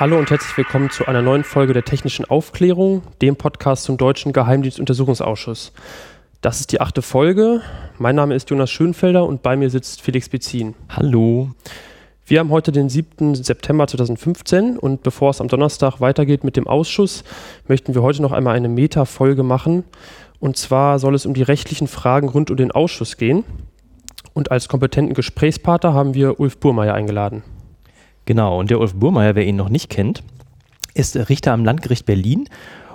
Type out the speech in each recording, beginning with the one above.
Hallo und herzlich willkommen zu einer neuen Folge der Technischen Aufklärung, dem Podcast zum Deutschen Geheimdienstuntersuchungsausschuss. Das ist die achte Folge. Mein Name ist Jonas Schönfelder und bei mir sitzt Felix Bezin. Hallo. Wir haben heute den 7. September 2015 und bevor es am Donnerstag weitergeht mit dem Ausschuss, möchten wir heute noch einmal eine Meta-Folge machen. Und zwar soll es um die rechtlichen Fragen rund um den Ausschuss gehen. Und als kompetenten Gesprächspartner haben wir Ulf Burmeier eingeladen. Genau, und der Ulf Burmeier, wer ihn noch nicht kennt, ist Richter am Landgericht Berlin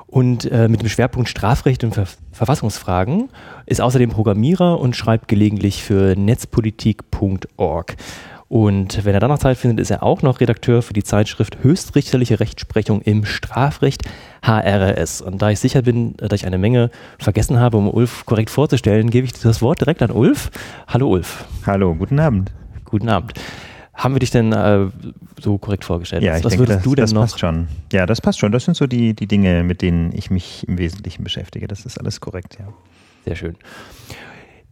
und äh, mit dem Schwerpunkt Strafrecht und Ver Verfassungsfragen, ist außerdem Programmierer und schreibt gelegentlich für netzpolitik.org. Und wenn er dann noch Zeit findet, ist er auch noch Redakteur für die Zeitschrift Höchstrichterliche Rechtsprechung im Strafrecht HRS. Und da ich sicher bin, dass ich eine Menge vergessen habe, um Ulf korrekt vorzustellen, gebe ich das Wort direkt an Ulf. Hallo Ulf. Hallo, guten Abend. Guten Abend. Haben wir dich denn äh, so korrekt vorgestellt? Ja, ich Was denke, würdest das, du denn das noch? passt schon. Ja, das passt schon. Das sind so die, die Dinge, mit denen ich mich im Wesentlichen beschäftige. Das ist alles korrekt, ja. Sehr schön.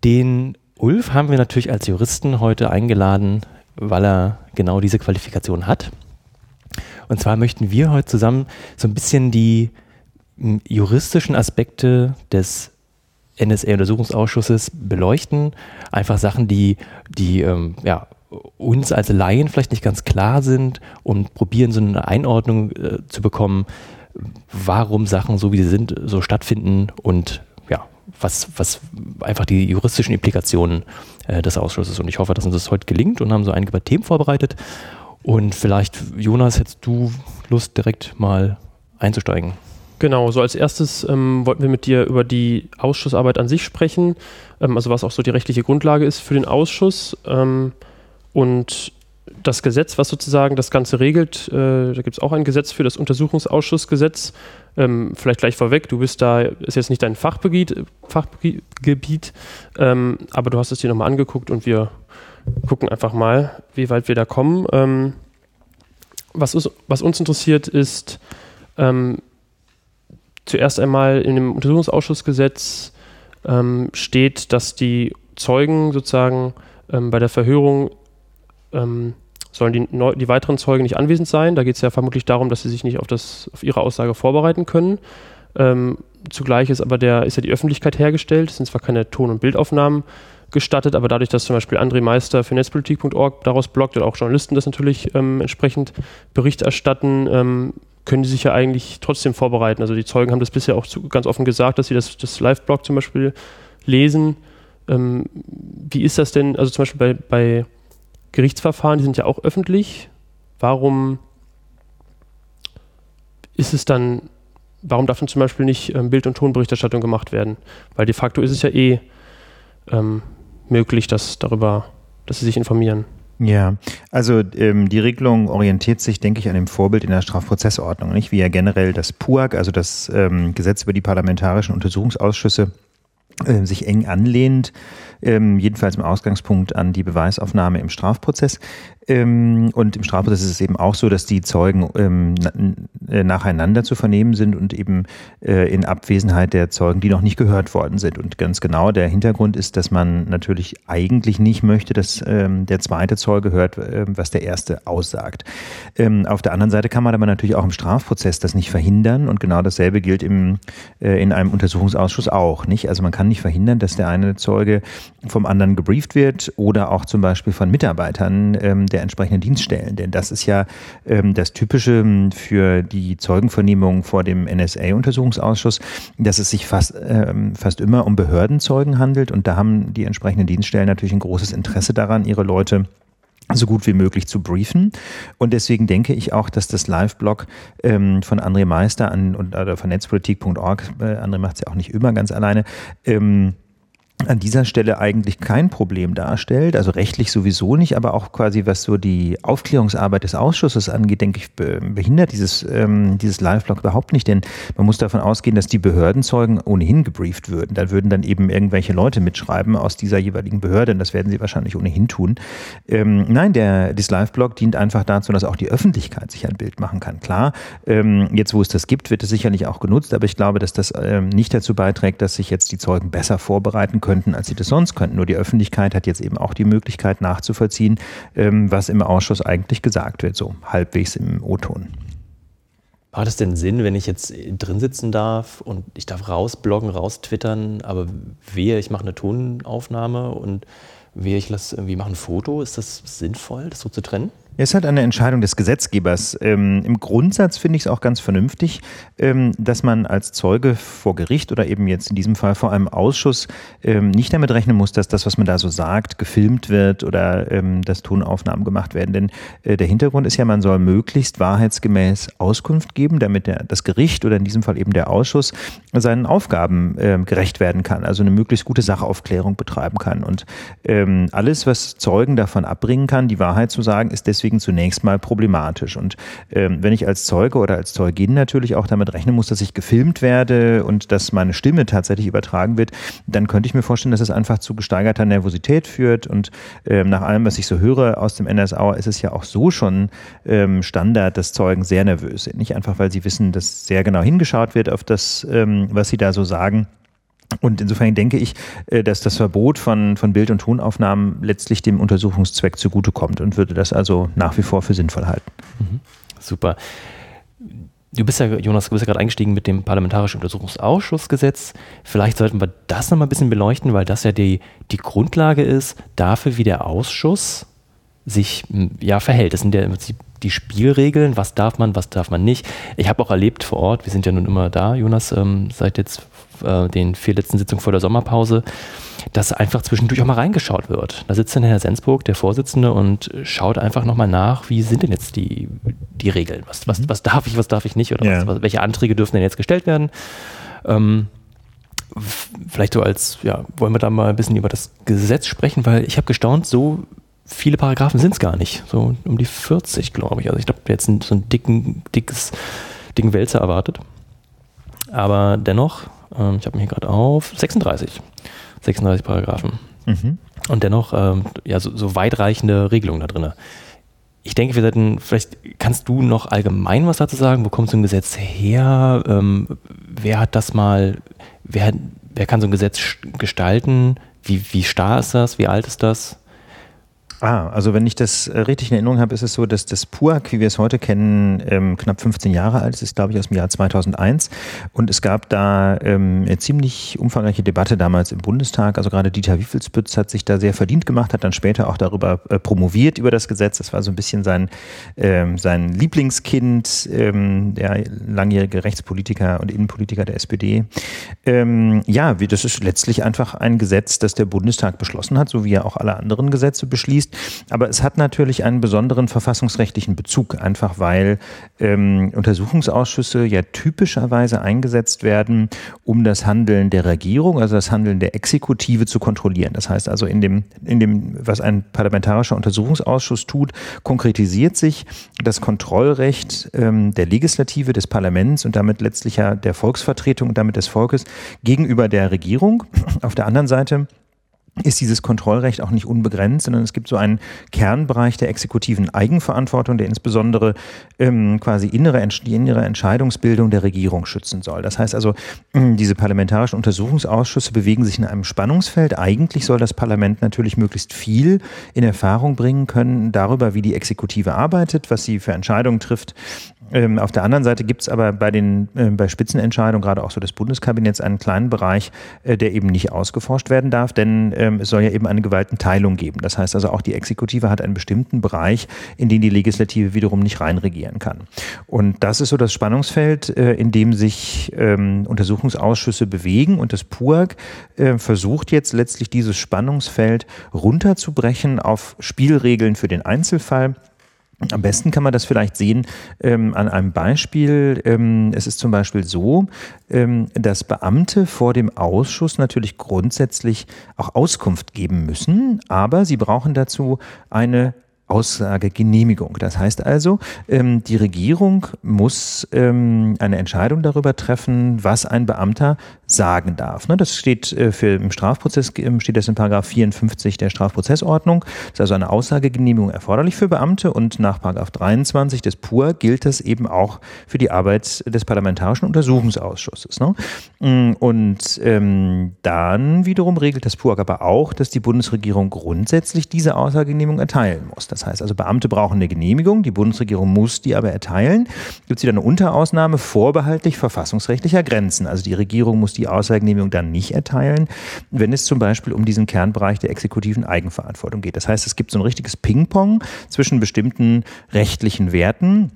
Den Ulf haben wir natürlich als Juristen heute eingeladen, weil er genau diese Qualifikation hat. Und zwar möchten wir heute zusammen so ein bisschen die juristischen Aspekte des NSA-Untersuchungsausschusses beleuchten. Einfach Sachen, die, die ähm, ja, uns als Laien vielleicht nicht ganz klar sind und probieren so eine Einordnung äh, zu bekommen, warum Sachen so wie sie sind, so stattfinden und ja, was, was einfach die juristischen Implikationen äh, des Ausschusses. Und ich hoffe, dass uns das heute gelingt und haben so einige Themen vorbereitet. Und vielleicht, Jonas, hättest du Lust, direkt mal einzusteigen? Genau, so als erstes ähm, wollten wir mit dir über die Ausschussarbeit an sich sprechen, ähm, also was auch so die rechtliche Grundlage ist für den Ausschuss. Ähm, und das Gesetz, was sozusagen das Ganze regelt, äh, da gibt es auch ein Gesetz für das Untersuchungsausschussgesetz. Ähm, vielleicht gleich vorweg, du bist da, ist jetzt nicht dein Fachgebiet, Fachgebiet ähm, aber du hast es dir nochmal angeguckt und wir gucken einfach mal, wie weit wir da kommen. Ähm, was, ist, was, uns interessiert ist, ähm, zuerst einmal in dem Untersuchungsausschussgesetz ähm, steht, dass die Zeugen sozusagen ähm, bei der Verhörung ähm, sollen die, neu, die, weiteren Zeugen nicht anwesend sein. Da geht es ja vermutlich darum, dass sie sich nicht auf, das, auf ihre Aussage vorbereiten können. Ähm, zugleich ist aber der, ist ja die Öffentlichkeit hergestellt. Es sind zwar keine Ton- und Bildaufnahmen gestattet, aber dadurch, dass zum Beispiel André Meister für netzpolitik.org daraus bloggt und auch Journalisten das natürlich ähm, entsprechend Bericht erstatten, ähm, können die sich ja eigentlich trotzdem vorbereiten. Also die Zeugen haben das bisher auch zu, ganz offen gesagt, dass sie das, das Live-Blog zum Beispiel lesen. Ähm, wie ist das denn, also zum Beispiel bei, bei Gerichtsverfahren, die sind ja auch öffentlich. Warum ist es dann, warum darf dann zum Beispiel nicht ähm, Bild- und Tonberichterstattung gemacht werden? Weil de facto ist es ja eh ähm, möglich, dass darüber, dass sie sich informieren. Ja, also ähm, die Regelung orientiert sich, denke ich, an dem Vorbild in der Strafprozessordnung, nicht wie ja generell das PUAG, also das ähm, Gesetz über die parlamentarischen Untersuchungsausschüsse, äh, sich eng anlehnt, ähm, jedenfalls im Ausgangspunkt an die Beweisaufnahme im Strafprozess. Ähm, und im Strafprozess ist es eben auch so, dass die Zeugen ähm, äh, nacheinander zu vernehmen sind und eben äh, in Abwesenheit der Zeugen, die noch nicht gehört worden sind. Und ganz genau der Hintergrund ist, dass man natürlich eigentlich nicht möchte, dass ähm, der zweite Zeuge hört, äh, was der erste aussagt. Ähm, auf der anderen Seite kann man aber natürlich auch im Strafprozess das nicht verhindern und genau dasselbe gilt im, äh, in einem Untersuchungsausschuss auch. Nicht? Also man kann nicht verhindern, dass der eine Zeuge vom anderen gebrieft wird oder auch zum Beispiel von Mitarbeitern ähm, der entsprechenden Dienststellen. Denn das ist ja ähm, das Typische ähm, für die Zeugenvernehmung vor dem NSA-Untersuchungsausschuss, dass es sich fast, ähm, fast immer um Behördenzeugen handelt. Und da haben die entsprechenden Dienststellen natürlich ein großes Interesse daran, ihre Leute so gut wie möglich zu briefen. Und deswegen denke ich auch, dass das Live-Blog ähm, von André Meister an, und, oder von netzpolitik.org, äh, André macht es ja auch nicht immer ganz alleine, ähm, an dieser Stelle eigentlich kein Problem darstellt, also rechtlich sowieso nicht, aber auch quasi was so die Aufklärungsarbeit des Ausschusses angeht, denke ich, behindert dieses, ähm, dieses Live-Blog überhaupt nicht, denn man muss davon ausgehen, dass die Behördenzeugen ohnehin gebrieft würden. Da würden dann eben irgendwelche Leute mitschreiben aus dieser jeweiligen Behörde und das werden sie wahrscheinlich ohnehin tun. Ähm, nein, der, das Live-Blog dient einfach dazu, dass auch die Öffentlichkeit sich ein Bild machen kann. Klar, ähm, jetzt wo es das gibt, wird es sicherlich auch genutzt, aber ich glaube, dass das ähm, nicht dazu beiträgt, dass sich jetzt die Zeugen besser vorbereiten können könnten, als sie das sonst könnten. Nur die Öffentlichkeit hat jetzt eben auch die Möglichkeit nachzuvollziehen, ähm, was im Ausschuss eigentlich gesagt wird, so halbwegs im O-Ton. Macht es denn Sinn, wenn ich jetzt drin sitzen darf und ich darf rausbloggen, raustwittern, aber wehe, ich mache eine Tonaufnahme und wehe, ich lasse irgendwie machen ein Foto? Ist das sinnvoll, das so zu trennen? Es ist halt eine Entscheidung des Gesetzgebers. Ähm, Im Grundsatz finde ich es auch ganz vernünftig, ähm, dass man als Zeuge vor Gericht oder eben jetzt in diesem Fall vor einem Ausschuss ähm, nicht damit rechnen muss, dass das, was man da so sagt, gefilmt wird oder ähm, dass Tonaufnahmen gemacht werden. Denn äh, der Hintergrund ist ja, man soll möglichst wahrheitsgemäß Auskunft geben, damit der, das Gericht oder in diesem Fall eben der Ausschuss seinen Aufgaben äh, gerecht werden kann, also eine möglichst gute Sachaufklärung betreiben kann. Und ähm, alles, was Zeugen davon abbringen kann, die Wahrheit zu sagen, ist deswegen deswegen zunächst mal problematisch. Und ähm, wenn ich als Zeuge oder als Zeugin natürlich auch damit rechnen muss, dass ich gefilmt werde und dass meine Stimme tatsächlich übertragen wird, dann könnte ich mir vorstellen, dass es einfach zu gesteigerter Nervosität führt. Und ähm, nach allem, was ich so höre aus dem NSA, ist es ja auch so schon ähm, Standard, dass Zeugen sehr nervös sind. Nicht einfach, weil sie wissen, dass sehr genau hingeschaut wird auf das, ähm, was sie da so sagen und insofern denke ich, äh, dass das Verbot von, von Bild- und Tonaufnahmen letztlich dem Untersuchungszweck zugutekommt und würde das also nach wie vor für sinnvoll halten. Mhm. Super. Du bist ja, Jonas, du bist ja gerade eingestiegen mit dem Parlamentarischen Untersuchungsausschussgesetz. Vielleicht sollten wir das nochmal ein bisschen beleuchten, weil das ja die, die Grundlage ist dafür, wie der Ausschuss sich ja verhält. Das sind ja im Prinzip die Spielregeln, was darf man, was darf man nicht. Ich habe auch erlebt vor Ort, wir sind ja nun immer da, Jonas, ähm, seit jetzt äh, den vier letzten Sitzungen vor der Sommerpause, dass einfach zwischendurch auch mal reingeschaut wird. Da sitzt dann Herr Sensburg, der Vorsitzende, und schaut einfach nochmal nach, wie sind denn jetzt die, die Regeln? Was, was, mhm. was darf ich, was darf ich nicht? Oder ja. was, welche Anträge dürfen denn jetzt gestellt werden? Ähm, vielleicht so als, ja, wollen wir da mal ein bisschen über das Gesetz sprechen, weil ich habe gestaunt, so viele Paragraphen sind es gar nicht. So um die 40, glaube ich. Also ich glaube, jetzt so einen dicken, dickes, dicken Wälzer erwartet. Aber dennoch, ähm, ich habe mich hier gerade auf 36. 36 Paragraphen. Mhm. Und dennoch ähm, ja, so, so weitreichende Regelungen da drin. Ich denke, wir sollten, vielleicht kannst du noch allgemein was dazu sagen. Wo kommt so ein Gesetz her? Ähm, wer hat das mal, wer, wer kann so ein Gesetz gestalten? Wie, wie starr ist das? Wie alt ist das? Ah, also wenn ich das äh, richtig in Erinnerung habe, ist es so, dass das PUAC, wie wir es heute kennen, ähm, knapp 15 Jahre alt ist, ist glaube ich aus dem Jahr 2001. Und es gab da ähm, eine ziemlich umfangreiche Debatte damals im Bundestag. Also gerade Dieter Wiefelsbütz hat sich da sehr verdient gemacht, hat dann später auch darüber äh, promoviert über das Gesetz. Das war so ein bisschen sein, ähm, sein Lieblingskind, ähm, der langjährige Rechtspolitiker und Innenpolitiker der SPD. Ähm, ja, das ist letztlich einfach ein Gesetz, das der Bundestag beschlossen hat, so wie er auch alle anderen Gesetze beschließt. Aber es hat natürlich einen besonderen verfassungsrechtlichen Bezug, einfach weil ähm, Untersuchungsausschüsse ja typischerweise eingesetzt werden, um das Handeln der Regierung, also das Handeln der Exekutive zu kontrollieren. Das heißt also, in dem, in dem, was ein parlamentarischer Untersuchungsausschuss tut, konkretisiert sich das Kontrollrecht ähm, der Legislative, des Parlaments und damit letztlich ja der Volksvertretung und damit des Volkes gegenüber der Regierung. Auf der anderen Seite ist dieses Kontrollrecht auch nicht unbegrenzt, sondern es gibt so einen Kernbereich der exekutiven Eigenverantwortung, der insbesondere ähm, quasi innere, die innere Entscheidungsbildung der Regierung schützen soll. Das heißt also, ähm, diese parlamentarischen Untersuchungsausschüsse bewegen sich in einem Spannungsfeld. Eigentlich soll das Parlament natürlich möglichst viel in Erfahrung bringen können darüber, wie die Exekutive arbeitet, was sie für Entscheidungen trifft ähm, auf der anderen Seite gibt es aber bei den äh, bei Spitzenentscheidungen, gerade auch so des Bundeskabinetts, einen kleinen Bereich, äh, der eben nicht ausgeforscht werden darf, denn ähm, es soll ja eben eine Gewaltenteilung geben. Das heißt also auch die Exekutive hat einen bestimmten Bereich, in den die Legislative wiederum nicht reinregieren kann. Und das ist so das Spannungsfeld, äh, in dem sich ähm, Untersuchungsausschüsse bewegen und das PUAG äh, versucht jetzt letztlich dieses Spannungsfeld runterzubrechen auf Spielregeln für den Einzelfall am besten kann man das vielleicht sehen ähm, an einem Beispiel. Ähm, es ist zum Beispiel so, ähm, dass Beamte vor dem Ausschuss natürlich grundsätzlich auch Auskunft geben müssen, aber sie brauchen dazu eine Aussagegenehmigung. Das heißt also, ähm, die Regierung muss ähm, eine Entscheidung darüber treffen, was ein Beamter sagen darf. Ne, das steht äh, für im Strafprozess ähm, steht das in Paragraph 54 der Strafprozessordnung. Das ist also eine Aussagegenehmigung erforderlich für Beamte und nach Paragraph 23 des PUR gilt das eben auch für die Arbeit des Parlamentarischen Untersuchungsausschusses. Ne? Mm, und ähm, dann wiederum regelt das PUR aber auch, dass die Bundesregierung grundsätzlich diese Aussagegenehmigung erteilen muss. Das heißt also, Beamte brauchen eine Genehmigung, die Bundesregierung muss die aber erteilen. Gibt es wieder eine Unterausnahme vorbehaltlich verfassungsrechtlicher Grenzen. Also die Regierung muss die Aussagegenehmigung dann nicht erteilen, wenn es zum Beispiel um diesen Kernbereich der exekutiven Eigenverantwortung geht. Das heißt, es gibt so ein richtiges Ping-Pong zwischen bestimmten rechtlichen Werten.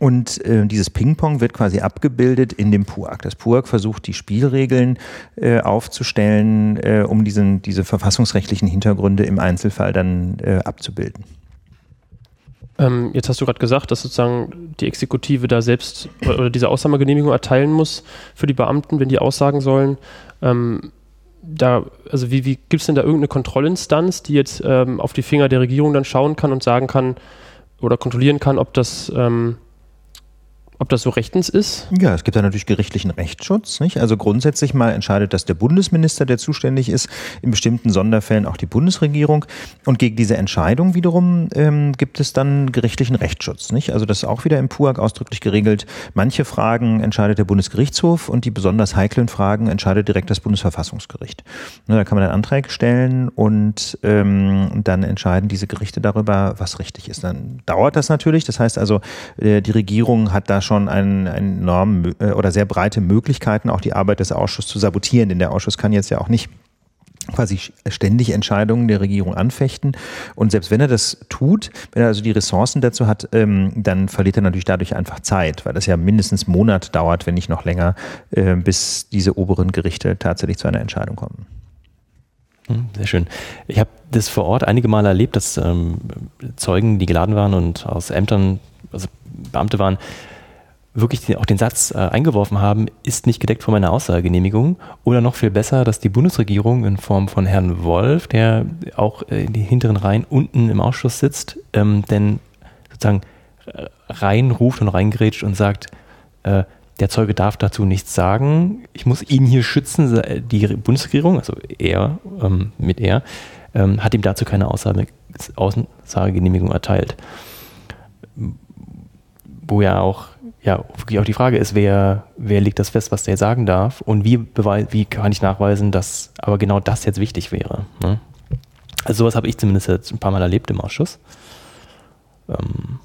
Und äh, dieses Ping-Pong wird quasi abgebildet in dem PUAG. Das PUAG versucht, die Spielregeln äh, aufzustellen, äh, um diesen, diese verfassungsrechtlichen Hintergründe im Einzelfall dann äh, abzubilden. Ähm, jetzt hast du gerade gesagt, dass sozusagen die Exekutive da selbst oder diese Ausnahmegenehmigung erteilen muss für die Beamten, wenn die aussagen sollen. Ähm, da, also wie, wie gibt es denn da irgendeine Kontrollinstanz, die jetzt ähm, auf die Finger der Regierung dann schauen kann und sagen kann oder kontrollieren kann, ob das ähm, ob das so rechtens ist? Ja, es gibt da natürlich gerichtlichen Rechtsschutz. Nicht? Also grundsätzlich mal entscheidet das der Bundesminister, der zuständig ist, in bestimmten Sonderfällen auch die Bundesregierung. Und gegen diese Entscheidung wiederum ähm, gibt es dann gerichtlichen Rechtsschutz. Nicht? Also das ist auch wieder im PUAG ausdrücklich geregelt. Manche Fragen entscheidet der Bundesgerichtshof und die besonders heiklen Fragen entscheidet direkt das Bundesverfassungsgericht. Ne, da kann man dann Anträge stellen und ähm, dann entscheiden diese Gerichte darüber, was richtig ist. Dann dauert das natürlich. Das heißt also, äh, die Regierung hat da schon ein, ein enorm äh, oder sehr breite Möglichkeiten, auch die Arbeit des Ausschusses zu sabotieren, denn der Ausschuss kann jetzt ja auch nicht quasi ständig Entscheidungen der Regierung anfechten. Und selbst wenn er das tut, wenn er also die Ressourcen dazu hat, ähm, dann verliert er natürlich dadurch einfach Zeit, weil das ja mindestens einen Monat dauert, wenn nicht noch länger, äh, bis diese oberen Gerichte tatsächlich zu einer Entscheidung kommen. Hm, sehr schön. Ich habe das vor Ort einige Male erlebt, dass ähm, Zeugen, die geladen waren und aus Ämtern, also Beamte waren, wirklich auch den Satz äh, eingeworfen haben, ist nicht gedeckt von meiner Aussagegenehmigung. Oder noch viel besser, dass die Bundesregierung in Form von Herrn Wolf, der auch äh, in die hinteren Reihen unten im Ausschuss sitzt, ähm, denn sozusagen äh, reinruft und reingrätscht und sagt, äh, der Zeuge darf dazu nichts sagen. Ich muss ihn hier schützen. Die Bundesregierung, also er ähm, mit er, ähm, hat ihm dazu keine Aussage, Aussagegenehmigung erteilt. Wo ja auch ja, wirklich auch die Frage ist, wer, wer legt das fest, was der sagen darf und wie, wie kann ich nachweisen, dass aber genau das jetzt wichtig wäre. Ne? Also sowas habe ich zumindest jetzt ein paar Mal erlebt im Ausschuss. Ähm,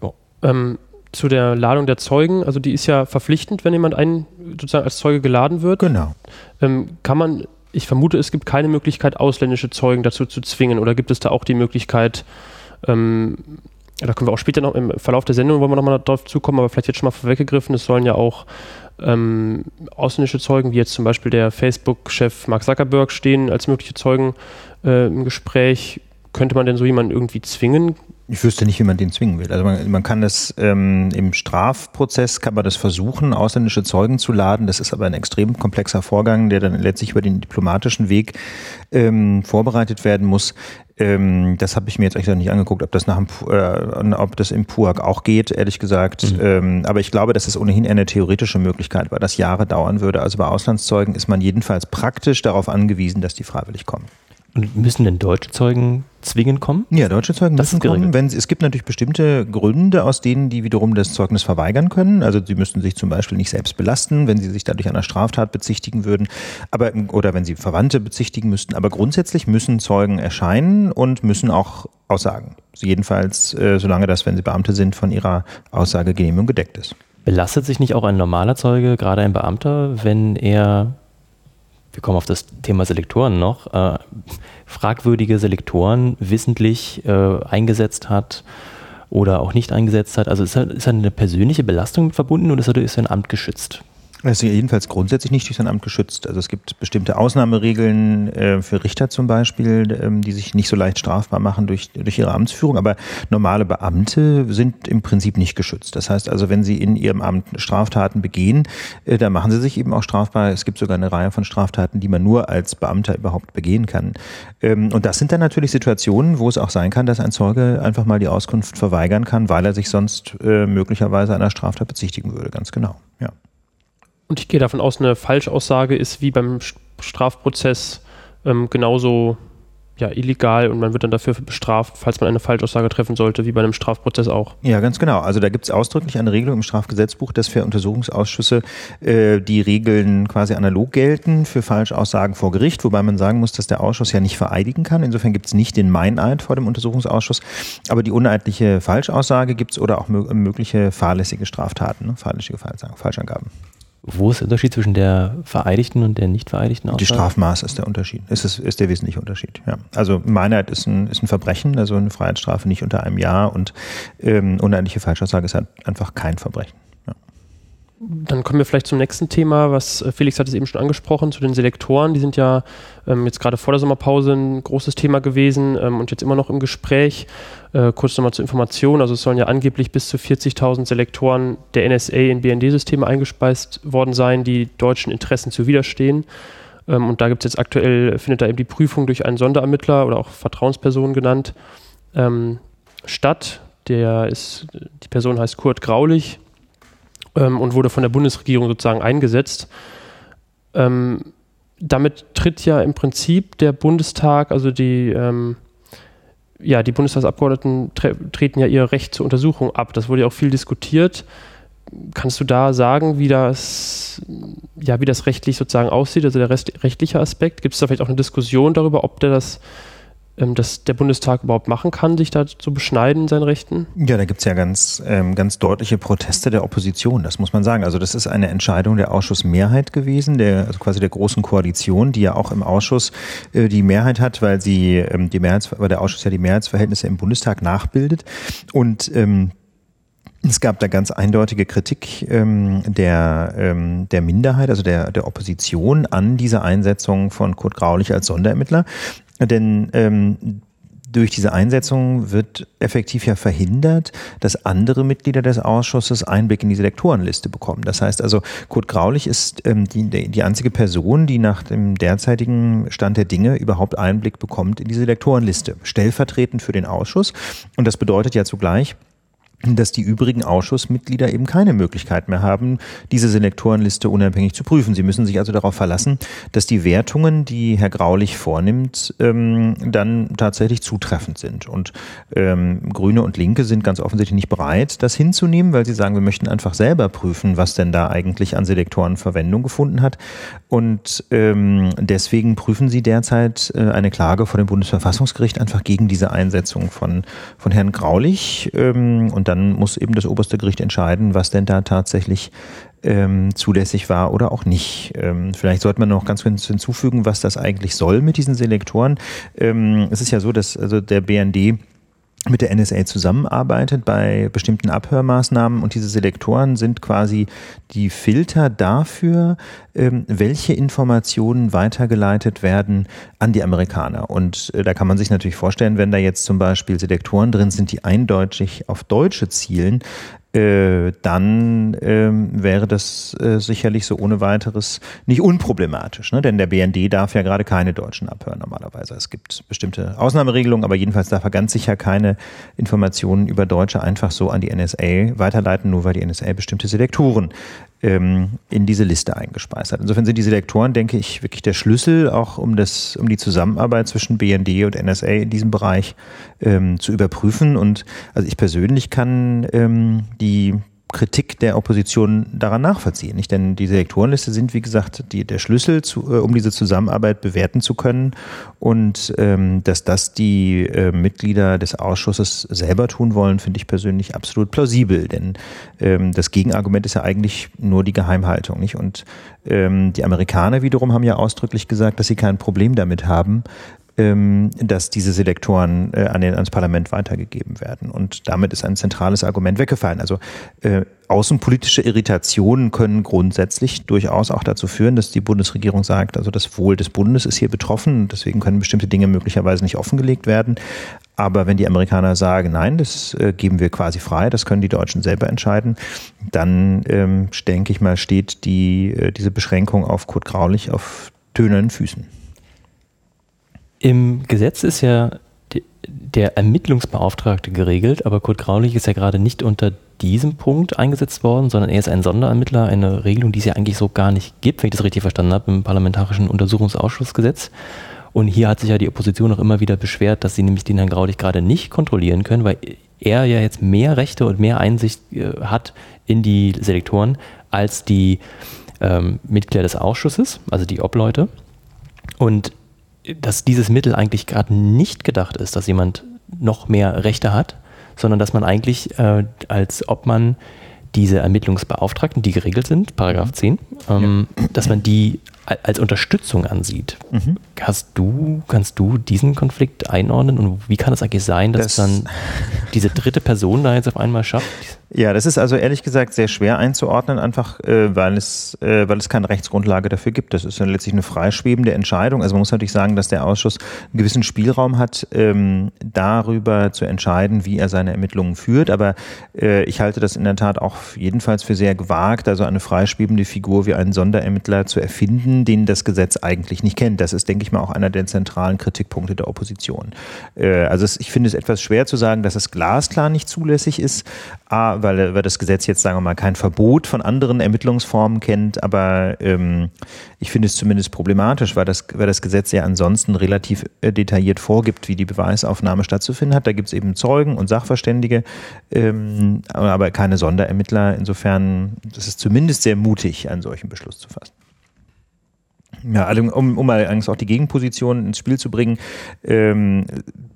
oh. ähm, zu der Ladung der Zeugen, also die ist ja verpflichtend, wenn jemand einen sozusagen als Zeuge geladen wird. Genau. Ähm, kann man, ich vermute, es gibt keine Möglichkeit, ausländische Zeugen dazu zu zwingen oder gibt es da auch die Möglichkeit, ähm, ja, da können wir auch später noch im Verlauf der Sendung, wollen wir nochmal darauf zukommen, aber vielleicht jetzt schon mal vorweggegriffen, es sollen ja auch ähm, ausländische Zeugen, wie jetzt zum Beispiel der Facebook-Chef Mark Zuckerberg stehen als mögliche Zeugen äh, im Gespräch. Könnte man denn so jemanden irgendwie zwingen? Ich wüsste nicht, wie man den zwingen will. Also man, man kann das ähm, im Strafprozess kann man das versuchen, ausländische Zeugen zu laden. Das ist aber ein extrem komplexer Vorgang, der dann letztlich über den diplomatischen Weg ähm, vorbereitet werden muss. Ähm, das habe ich mir jetzt eigentlich noch nicht angeguckt, ob das nach dem, äh, ob das im PUAG auch geht, ehrlich gesagt. Mhm. Ähm, aber ich glaube, das ist ohnehin eine theoretische Möglichkeit, weil das Jahre dauern würde. Also bei Auslandszeugen ist man jedenfalls praktisch darauf angewiesen, dass die freiwillig kommen. Und müssen denn deutsche Zeugen zwingend kommen? Ja, deutsche Zeugen das müssen kommen. Wenn, es gibt natürlich bestimmte Gründe, aus denen die wiederum das Zeugnis verweigern können. Also sie müssten sich zum Beispiel nicht selbst belasten, wenn sie sich dadurch einer Straftat bezichtigen würden, aber oder wenn sie Verwandte bezichtigen müssten. Aber grundsätzlich müssen Zeugen erscheinen und müssen auch aussagen. Jedenfalls, äh, solange das, wenn sie Beamte sind, von ihrer Aussagegenehmigung gedeckt ist. Belastet sich nicht auch ein normaler Zeuge, gerade ein Beamter, wenn er wir kommen auf das Thema Selektoren noch, äh, fragwürdige Selektoren wissentlich äh, eingesetzt hat oder auch nicht eingesetzt hat. Also ist, ist eine persönliche Belastung verbunden oder ist ein Amt geschützt? Er ist jedenfalls grundsätzlich nicht durch sein Amt geschützt. Also es gibt bestimmte Ausnahmeregeln äh, für Richter zum Beispiel, ähm, die sich nicht so leicht strafbar machen durch, durch ihre Amtsführung, aber normale Beamte sind im Prinzip nicht geschützt. Das heißt also, wenn sie in ihrem Amt Straftaten begehen, äh, dann machen sie sich eben auch strafbar. Es gibt sogar eine Reihe von Straftaten, die man nur als Beamter überhaupt begehen kann. Ähm, und das sind dann natürlich Situationen, wo es auch sein kann, dass ein Zeuge einfach mal die Auskunft verweigern kann, weil er sich sonst äh, möglicherweise einer Straftat bezichtigen würde. Ganz genau, ja. Und ich gehe davon aus, eine Falschaussage ist wie beim Strafprozess ähm, genauso ja, illegal und man wird dann dafür bestraft, falls man eine Falschaussage treffen sollte, wie bei einem Strafprozess auch. Ja, ganz genau. Also da gibt es ausdrücklich eine Regelung im Strafgesetzbuch, dass für Untersuchungsausschüsse äh, die Regeln quasi analog gelten für Falschaussagen vor Gericht, wobei man sagen muss, dass der Ausschuss ja nicht vereidigen kann. Insofern gibt es nicht den Meineid vor dem Untersuchungsausschuss, aber die uneidliche Falschaussage gibt es oder auch mögliche fahrlässige Straftaten, ne? fahrlässige Falschangaben. Wo ist der Unterschied zwischen der vereidigten und der nicht vereidigten Aussage? Die Strafmaß ist der Unterschied. Ist, es, ist der wesentliche Unterschied. Ja. Also Meinheit ist ein, ist ein Verbrechen, also eine Freiheitsstrafe nicht unter einem Jahr und ähm, uneidliche Falschaussage ist halt einfach kein Verbrechen. Dann kommen wir vielleicht zum nächsten Thema, was äh, Felix hat es eben schon angesprochen, zu den Selektoren. Die sind ja ähm, jetzt gerade vor der Sommerpause ein großes Thema gewesen ähm, und jetzt immer noch im Gespräch. Äh, kurz nochmal zur Information. Also es sollen ja angeblich bis zu 40.000 Selektoren der NSA in BND-Systeme eingespeist worden sein, die deutschen Interessen zu widerstehen. Ähm, und da gibt es jetzt aktuell, findet da eben die Prüfung durch einen Sonderermittler oder auch Vertrauensperson genannt ähm, statt. Der ist, die Person heißt Kurt Graulich ähm, und wurde von der Bundesregierung sozusagen eingesetzt. Ähm, damit tritt ja im Prinzip der Bundestag, also die, ähm, ja, die Bundestagsabgeordneten tre treten ja ihr Recht zur Untersuchung ab. Das wurde ja auch viel diskutiert. Kannst du da sagen, wie das, ja, wie das rechtlich sozusagen aussieht, also der rechtliche Aspekt? Gibt es da vielleicht auch eine Diskussion darüber, ob der das dass der Bundestag überhaupt machen kann, sich da zu beschneiden in seinen Rechten? Ja, da gibt es ja ganz, ähm, ganz deutliche Proteste der Opposition, das muss man sagen. Also das ist eine Entscheidung der Ausschussmehrheit gewesen, der, also quasi der großen Koalition, die ja auch im Ausschuss äh, die Mehrheit hat, weil sie ähm, die Mehrheits, weil der Ausschuss ja die Mehrheitsverhältnisse im Bundestag nachbildet. Und ähm, es gab da ganz eindeutige Kritik ähm, der, ähm, der Minderheit, also der, der Opposition an dieser Einsetzung von Kurt Graulich als Sonderermittler. Denn ähm, durch diese Einsetzung wird effektiv ja verhindert, dass andere Mitglieder des Ausschusses Einblick in diese Lektorenliste bekommen. Das heißt also, Kurt Graulich ist ähm, die, die einzige Person, die nach dem derzeitigen Stand der Dinge überhaupt Einblick bekommt in diese Lektorenliste, stellvertretend für den Ausschuss. Und das bedeutet ja zugleich, dass die übrigen Ausschussmitglieder eben keine Möglichkeit mehr haben, diese Selektorenliste unabhängig zu prüfen. Sie müssen sich also darauf verlassen, dass die Wertungen, die Herr Graulich vornimmt, ähm, dann tatsächlich zutreffend sind. Und ähm, Grüne und Linke sind ganz offensichtlich nicht bereit, das hinzunehmen, weil sie sagen, wir möchten einfach selber prüfen, was denn da eigentlich an Selektoren Verwendung gefunden hat. Und ähm, deswegen prüfen sie derzeit äh, eine Klage vor dem Bundesverfassungsgericht einfach gegen diese Einsetzung von, von Herrn Graulich. Ähm, und dann muss eben das oberste Gericht entscheiden, was denn da tatsächlich ähm, zulässig war oder auch nicht. Ähm, vielleicht sollte man noch ganz kurz hinzufügen, was das eigentlich soll mit diesen Selektoren. Ähm, es ist ja so, dass also der BND mit der NSA zusammenarbeitet bei bestimmten Abhörmaßnahmen und diese Selektoren sind quasi die Filter dafür, ähm, welche Informationen weitergeleitet werden an die Amerikaner. Und äh, da kann man sich natürlich vorstellen, wenn da jetzt zum Beispiel Selektoren drin sind, die eindeutig auf Deutsche zielen, äh, dann ähm, wäre das äh, sicherlich so ohne weiteres nicht unproblematisch. Ne? Denn der BND darf ja gerade keine Deutschen abhören normalerweise. Es gibt bestimmte Ausnahmeregelungen, aber jedenfalls darf er ganz sicher keine Informationen über Deutsche einfach so an die NSA weiterleiten, nur weil die NSA bestimmte Selektoren ähm, in diese Liste eingespeist hat. Insofern sind diese Lektoren, denke ich, wirklich der Schlüssel auch um das, um die Zusammenarbeit zwischen BND und NSA in diesem Bereich ähm, zu überprüfen. Und also ich persönlich kann ähm, die Kritik der Opposition daran nachvollziehen. Nicht? Denn die Selektorenliste sind, wie gesagt, die, der Schlüssel, zu, äh, um diese Zusammenarbeit bewerten zu können. Und ähm, dass das die äh, Mitglieder des Ausschusses selber tun wollen, finde ich persönlich absolut plausibel. Denn ähm, das Gegenargument ist ja eigentlich nur die Geheimhaltung. Nicht? Und ähm, die Amerikaner wiederum haben ja ausdrücklich gesagt, dass sie kein Problem damit haben, dass diese Selektoren äh, an den, ans Parlament weitergegeben werden. Und damit ist ein zentrales Argument weggefallen. Also äh, außenpolitische Irritationen können grundsätzlich durchaus auch dazu führen, dass die Bundesregierung sagt, also das Wohl des Bundes ist hier betroffen, deswegen können bestimmte Dinge möglicherweise nicht offengelegt werden. Aber wenn die Amerikaner sagen, nein, das äh, geben wir quasi frei, das können die Deutschen selber entscheiden, dann ähm, denke ich mal, steht die, äh, diese Beschränkung auf Kurt Graulich auf tönernen Füßen. Im Gesetz ist ja der Ermittlungsbeauftragte geregelt, aber Kurt Graulich ist ja gerade nicht unter diesem Punkt eingesetzt worden, sondern er ist ein Sonderermittler, eine Regelung, die es ja eigentlich so gar nicht gibt, wenn ich das richtig verstanden habe, im Parlamentarischen Untersuchungsausschussgesetz. Und hier hat sich ja die Opposition auch immer wieder beschwert, dass sie nämlich den Herrn Graulich gerade nicht kontrollieren können, weil er ja jetzt mehr Rechte und mehr Einsicht äh, hat in die Selektoren als die ähm, Mitglieder des Ausschusses, also die Obleute. Und dass dieses Mittel eigentlich gerade nicht gedacht ist, dass jemand noch mehr Rechte hat, sondern dass man eigentlich äh, als Obmann diese Ermittlungsbeauftragten, die geregelt sind, Paragraph 10, ähm, ja. dass man die als Unterstützung ansieht. Mhm. Hast du, kannst du diesen Konflikt einordnen und wie kann es eigentlich sein, dass das dann diese dritte Person da jetzt auf einmal schafft? Ja, das ist also ehrlich gesagt sehr schwer einzuordnen, einfach äh, weil es äh, weil es keine Rechtsgrundlage dafür gibt. Das ist ja letztlich eine freischwebende Entscheidung. Also man muss natürlich sagen, dass der Ausschuss einen gewissen Spielraum hat, ähm, darüber zu entscheiden, wie er seine Ermittlungen führt. Aber äh, ich halte das in der Tat auch jedenfalls für sehr gewagt, also eine freischwebende Figur wie einen Sonderermittler zu erfinden, den das Gesetz eigentlich nicht kennt. Das ist, denke ich mal, auch einer der zentralen Kritikpunkte der Opposition. Äh, also ich finde es etwas schwer zu sagen, dass es glasklar nicht zulässig ist. A, weil, weil das Gesetz jetzt, sagen wir mal, kein Verbot von anderen Ermittlungsformen kennt, aber ähm, ich finde es zumindest problematisch, weil das, weil das Gesetz ja ansonsten relativ äh, detailliert vorgibt, wie die Beweisaufnahme stattzufinden hat. Da gibt es eben Zeugen und Sachverständige, ähm, aber keine Sonderermittler. Insofern, das ist zumindest sehr mutig, einen solchen Beschluss zu fassen. Ja, also um, um mal auch die Gegenposition ins Spiel zu bringen, ähm,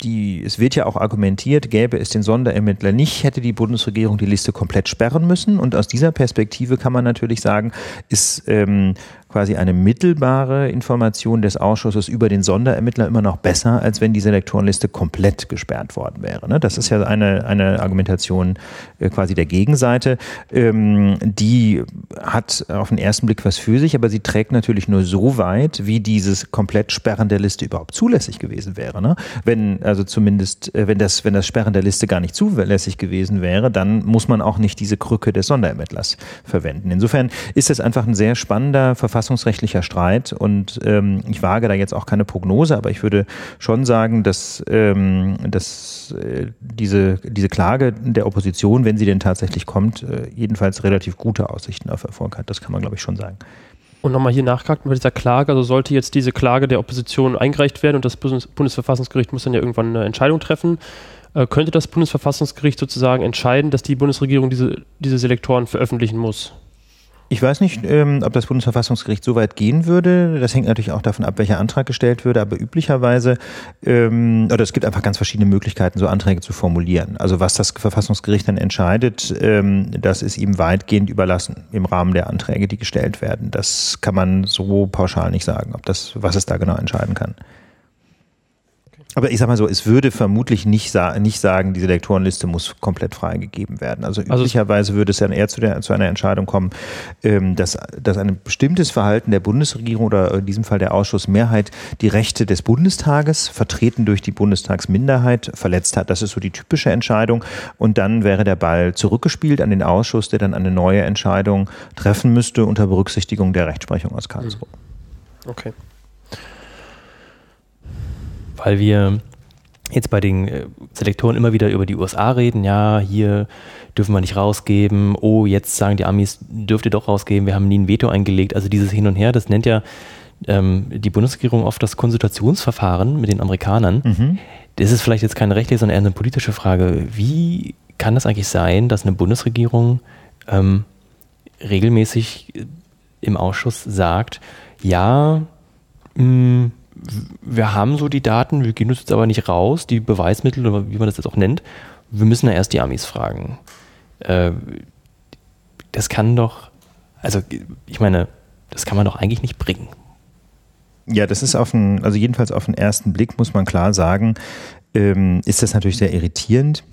die, es wird ja auch argumentiert, gäbe es den Sonderermittler nicht, hätte die Bundesregierung die Liste komplett sperren müssen. Und aus dieser Perspektive kann man natürlich sagen, ist ähm, quasi eine mittelbare Information des Ausschusses über den Sonderermittler immer noch besser, als wenn die Selektorenliste komplett gesperrt worden wäre. Ne? Das ist ja eine, eine Argumentation äh, quasi der Gegenseite. Ähm, die hat auf den ersten Blick was für sich, aber sie trägt natürlich nur so weit, wie dieses komplett Sperren der Liste überhaupt zulässig gewesen wäre. Ne? Wenn also zumindest, äh, wenn das, wenn das Sperren der Liste gar nicht zulässig gewesen wäre, dann muss man auch nicht diese Krücke des Sonderermittlers verwenden. Insofern ist es einfach ein sehr spannender Verfassungsrechtlicher verfassungsrechtlicher Streit und ähm, ich wage da jetzt auch keine Prognose, aber ich würde schon sagen, dass, ähm, dass äh, diese, diese Klage der Opposition, wenn sie denn tatsächlich kommt, äh, jedenfalls relativ gute Aussichten auf Erfolg hat. Das kann man, glaube ich, schon sagen. Und nochmal hier nachgehakt bei dieser Klage, also sollte jetzt diese Klage der Opposition eingereicht werden und das Bundesverfassungsgericht muss dann ja irgendwann eine Entscheidung treffen, äh, könnte das Bundesverfassungsgericht sozusagen entscheiden, dass die Bundesregierung diese, diese Selektoren veröffentlichen muss? Ich weiß nicht, ähm, ob das Bundesverfassungsgericht so weit gehen würde. Das hängt natürlich auch davon ab, welcher Antrag gestellt würde. Aber üblicherweise, ähm, oder es gibt einfach ganz verschiedene Möglichkeiten, so Anträge zu formulieren. Also was das Verfassungsgericht dann entscheidet, ähm, das ist ihm weitgehend überlassen im Rahmen der Anträge, die gestellt werden. Das kann man so pauschal nicht sagen, ob das, was es da genau entscheiden kann. Aber ich sag mal so, es würde vermutlich nicht, sa nicht sagen, diese Lektorenliste muss komplett freigegeben werden. Also, also üblicherweise würde es dann eher zu, der, zu einer Entscheidung kommen, ähm, dass, dass ein bestimmtes Verhalten der Bundesregierung oder in diesem Fall der Ausschussmehrheit die Rechte des Bundestages, vertreten durch die Bundestagsminderheit, verletzt hat. Das ist so die typische Entscheidung. Und dann wäre der Ball zurückgespielt an den Ausschuss, der dann eine neue Entscheidung treffen müsste unter Berücksichtigung der Rechtsprechung aus Karlsruhe. Okay weil wir jetzt bei den äh, Selektoren immer wieder über die USA reden, ja, hier dürfen wir nicht rausgeben, oh, jetzt sagen die Amis, dürft ihr doch rausgeben, wir haben nie ein Veto eingelegt. Also dieses Hin und Her, das nennt ja ähm, die Bundesregierung oft das Konsultationsverfahren mit den Amerikanern. Mhm. Das ist vielleicht jetzt keine rechtliche, sondern eher eine politische Frage. Wie kann das eigentlich sein, dass eine Bundesregierung ähm, regelmäßig im Ausschuss sagt, ja, mh, mm, wir haben so die Daten, wir gehen uns jetzt aber nicht raus, die Beweismittel oder wie man das jetzt auch nennt. Wir müssen ja erst die Amis fragen. Äh, das kann doch, also ich meine, das kann man doch eigentlich nicht bringen. Ja, das ist auf den, also jedenfalls auf den ersten Blick muss man klar sagen, ähm, ist das natürlich sehr irritierend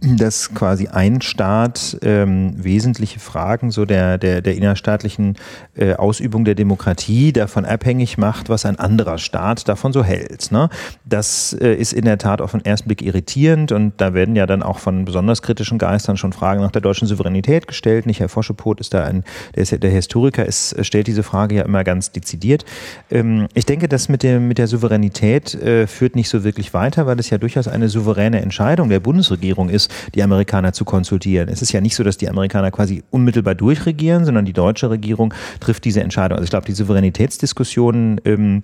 dass quasi ein Staat ähm, wesentliche Fragen so der, der, der innerstaatlichen äh, Ausübung der Demokratie davon abhängig macht, was ein anderer Staat davon so hält. Ne? Das äh, ist in der Tat auf den ersten Blick irritierend und da werden ja dann auch von besonders kritischen Geistern schon Fragen nach der deutschen Souveränität gestellt. Nicht Herr Foschepot ist da ein, der, ist, der Historiker ist, stellt diese Frage ja immer ganz dezidiert. Ähm, ich denke, das mit, dem, mit der Souveränität äh, führt nicht so wirklich weiter, weil es ja durchaus eine souveräne Entscheidung der Bundesregierung ist, die Amerikaner zu konsultieren. Es ist ja nicht so, dass die Amerikaner quasi unmittelbar durchregieren, sondern die deutsche Regierung trifft diese Entscheidung. Also ich glaube, die Souveränitätsdiskussion ähm,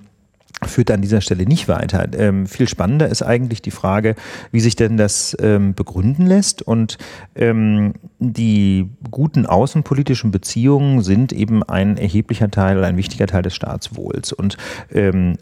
führt an dieser Stelle nicht weiter. Ähm, viel spannender ist eigentlich die Frage, wie sich denn das ähm, begründen lässt. Und ähm, die guten außenpolitischen Beziehungen sind eben ein erheblicher Teil oder ein wichtiger Teil des Staatswohls. Und ähm,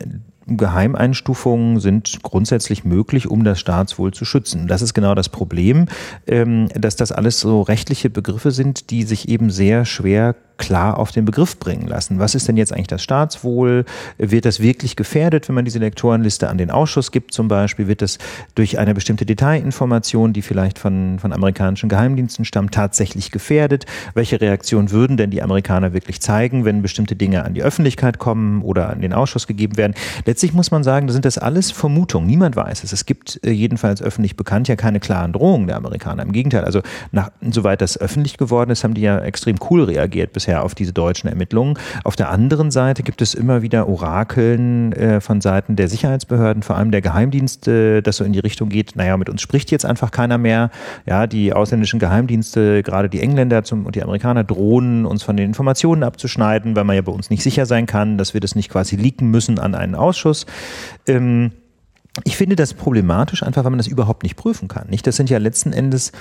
Geheimeinstufungen sind grundsätzlich möglich, um das Staatswohl zu schützen. Das ist genau das Problem, ähm, dass das alles so rechtliche Begriffe sind, die sich eben sehr schwer klar auf den Begriff bringen lassen. Was ist denn jetzt eigentlich das Staatswohl? Wird das wirklich gefährdet, wenn man diese Lektorenliste an den Ausschuss gibt zum Beispiel? Wird das durch eine bestimmte Detailinformation, die vielleicht von, von amerikanischen Geheimdiensten stammt, tatsächlich gefährdet? Welche Reaktion würden denn die Amerikaner wirklich zeigen, wenn bestimmte Dinge an die Öffentlichkeit kommen oder an den Ausschuss gegeben werden? Letztlich muss man sagen, sind das alles Vermutungen. Niemand weiß es. Es gibt äh, jedenfalls öffentlich bekannt ja keine klaren Drohungen der Amerikaner. Im Gegenteil, also nach, soweit das öffentlich geworden ist, haben die ja extrem cool reagiert bis bisher auf diese deutschen Ermittlungen. Auf der anderen Seite gibt es immer wieder Orakeln äh, von Seiten der Sicherheitsbehörden, vor allem der Geheimdienste, das so in die Richtung geht, naja, mit uns spricht jetzt einfach keiner mehr. Ja, die ausländischen Geheimdienste, gerade die Engländer zum, und die Amerikaner drohen, uns von den Informationen abzuschneiden, weil man ja bei uns nicht sicher sein kann, dass wir das nicht quasi leaken müssen an einen Ausschuss. Ähm, ich finde das problematisch, einfach weil man das überhaupt nicht prüfen kann. Nicht? Das sind ja letzten Endes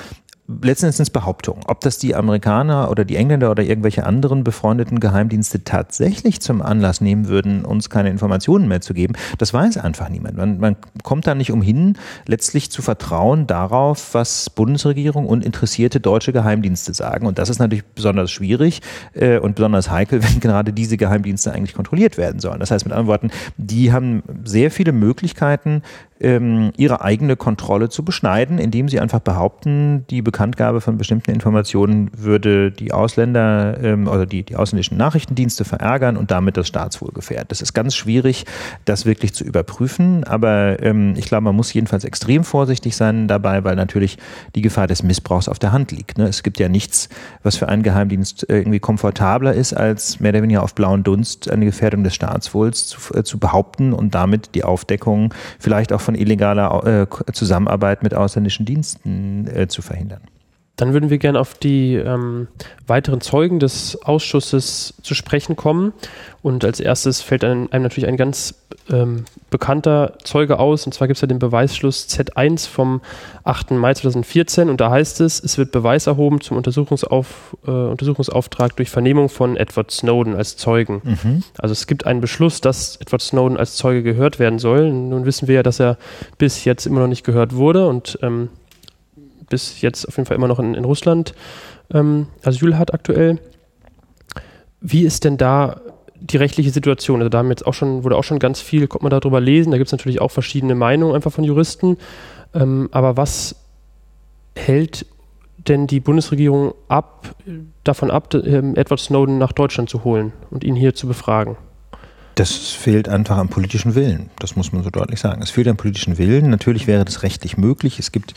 letzten Endes Behauptungen. Ob das die Amerikaner oder die Engländer oder irgendwelche anderen befreundeten Geheimdienste tatsächlich zum Anlass nehmen würden, uns keine Informationen mehr zu geben, das weiß einfach niemand. Man, man kommt da nicht umhin, letztlich zu vertrauen darauf, was Bundesregierung und interessierte deutsche Geheimdienste sagen. Und das ist natürlich besonders schwierig äh, und besonders heikel, wenn gerade diese Geheimdienste eigentlich kontrolliert werden sollen. Das heißt mit anderen Worten, die haben sehr viele Möglichkeiten, ähm, ihre eigene Kontrolle zu beschneiden, indem sie einfach behaupten, die Bekanntgabe von bestimmten Informationen würde die Ausländer ähm, oder die, die ausländischen Nachrichtendienste verärgern und damit das Staatswohl gefährden. Das ist ganz schwierig, das wirklich zu überprüfen, aber ähm, ich glaube, man muss jedenfalls extrem vorsichtig sein dabei, weil natürlich die Gefahr des Missbrauchs auf der Hand liegt. Ne? Es gibt ja nichts, was für einen Geheimdienst äh, irgendwie komfortabler ist, als mehr oder weniger auf blauen Dunst eine Gefährdung des Staatswohls zu, äh, zu behaupten und damit die Aufdeckung vielleicht auch von von illegaler äh, Zusammenarbeit mit ausländischen Diensten äh, zu verhindern. Dann würden wir gerne auf die ähm, weiteren Zeugen des Ausschusses zu sprechen kommen. Und als erstes fällt einem, einem natürlich ein ganz ähm, bekannter Zeuge aus. Und zwar gibt es ja den Beweisschluss Z1 vom 8. Mai 2014. Und da heißt es, es wird Beweis erhoben zum Untersuchungsauf, äh, Untersuchungsauftrag durch Vernehmung von Edward Snowden als Zeugen. Mhm. Also es gibt einen Beschluss, dass Edward Snowden als Zeuge gehört werden soll. Nun wissen wir ja, dass er bis jetzt immer noch nicht gehört wurde. Und ähm, bis jetzt auf jeden Fall immer noch in, in Russland ähm, Asyl hat aktuell. Wie ist denn da die rechtliche Situation? Also da haben jetzt auch schon, wurde auch schon ganz viel, kommt man darüber lesen, da gibt es natürlich auch verschiedene Meinungen einfach von Juristen. Ähm, aber was hält denn die Bundesregierung ab, davon ab, ähm, Edward Snowden nach Deutschland zu holen und ihn hier zu befragen? Das fehlt einfach am politischen Willen. Das muss man so deutlich sagen. Es fehlt am politischen Willen. Natürlich wäre das rechtlich möglich. Es gibt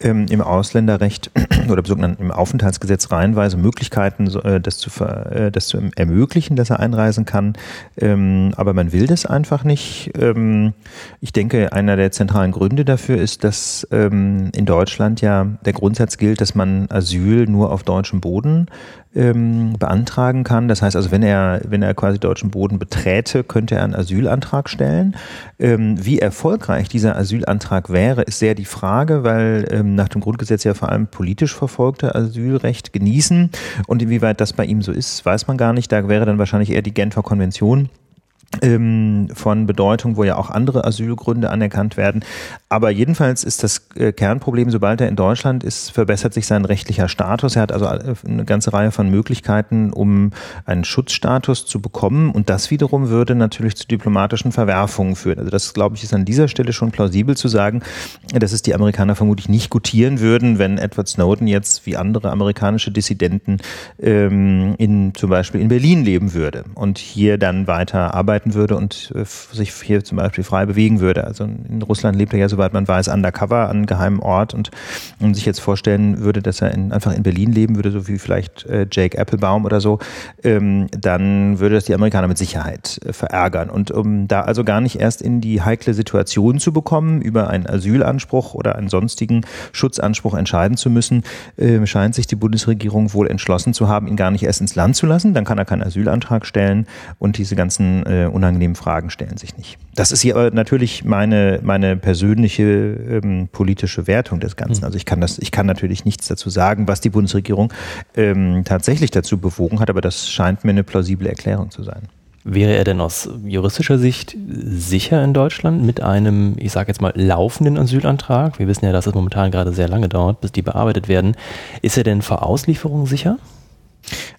im Ausländerrecht oder im Aufenthaltsgesetz reihenweise Möglichkeiten, äh, das, zu, äh, das zu ermöglichen, dass er einreisen kann. Ähm, aber man will das einfach nicht. Ähm, ich denke, einer der zentralen Gründe dafür ist, dass ähm, in Deutschland ja der Grundsatz gilt, dass man Asyl nur auf deutschem Boden ähm, beantragen kann. Das heißt also, wenn er, wenn er quasi deutschen Boden beträte, könnte er einen Asylantrag stellen. Ähm, wie erfolgreich dieser Asylantrag wäre, ist sehr die Frage, weil ähm, nach dem Grundgesetz ja vor allem politisch verfolgte Asylrecht genießen. Und inwieweit das bei ihm so ist, weiß man gar nicht. Da wäre dann wahrscheinlich eher die Genfer Konvention ähm, von Bedeutung, wo ja auch andere Asylgründe anerkannt werden. Aber jedenfalls ist das äh, Kernproblem, sobald er in Deutschland ist, verbessert sich sein rechtlicher Status. Er hat also äh, eine ganze Reihe von Möglichkeiten, um einen Schutzstatus zu bekommen. Und das wiederum würde natürlich zu diplomatischen Verwerfungen führen. Also das, glaube ich, ist an dieser Stelle schon plausibel zu sagen, dass es die Amerikaner vermutlich nicht gutieren würden, wenn Edward Snowden jetzt wie andere amerikanische Dissidenten ähm, in, zum Beispiel in Berlin leben würde und hier dann weiter arbeiten würde und äh, sich hier zum Beispiel frei bewegen würde. Also in Russland lebt er ja, soweit man weiß, undercover an einem geheimen Ort und, und sich jetzt vorstellen würde, dass er in, einfach in Berlin leben würde, so wie vielleicht äh, Jake Applebaum oder so, ähm, dann würde das die Amerikaner mit Sicherheit äh, verärgern. Und um da also gar nicht erst in die heikle Situation zu bekommen, über einen Asylanspruch oder einen sonstigen Schutzanspruch entscheiden zu müssen, äh, scheint sich die Bundesregierung wohl entschlossen zu haben, ihn gar nicht erst ins Land zu lassen. Dann kann er keinen Asylantrag stellen und diese ganzen äh, unangenehmen Fragen stellen sich nicht. Das ist hier aber natürlich meine, meine persönliche ähm, politische Wertung des Ganzen. Hm. Also ich kann das, ich kann natürlich nichts dazu sagen, was die Bundesregierung ähm, tatsächlich dazu bewogen hat, aber das scheint mir eine plausible Erklärung zu sein. Wäre er denn aus juristischer Sicht sicher in Deutschland mit einem, ich sage jetzt mal, laufenden Asylantrag? Wir wissen ja, dass es momentan gerade sehr lange dauert, bis die bearbeitet werden. Ist er denn vor Auslieferung sicher?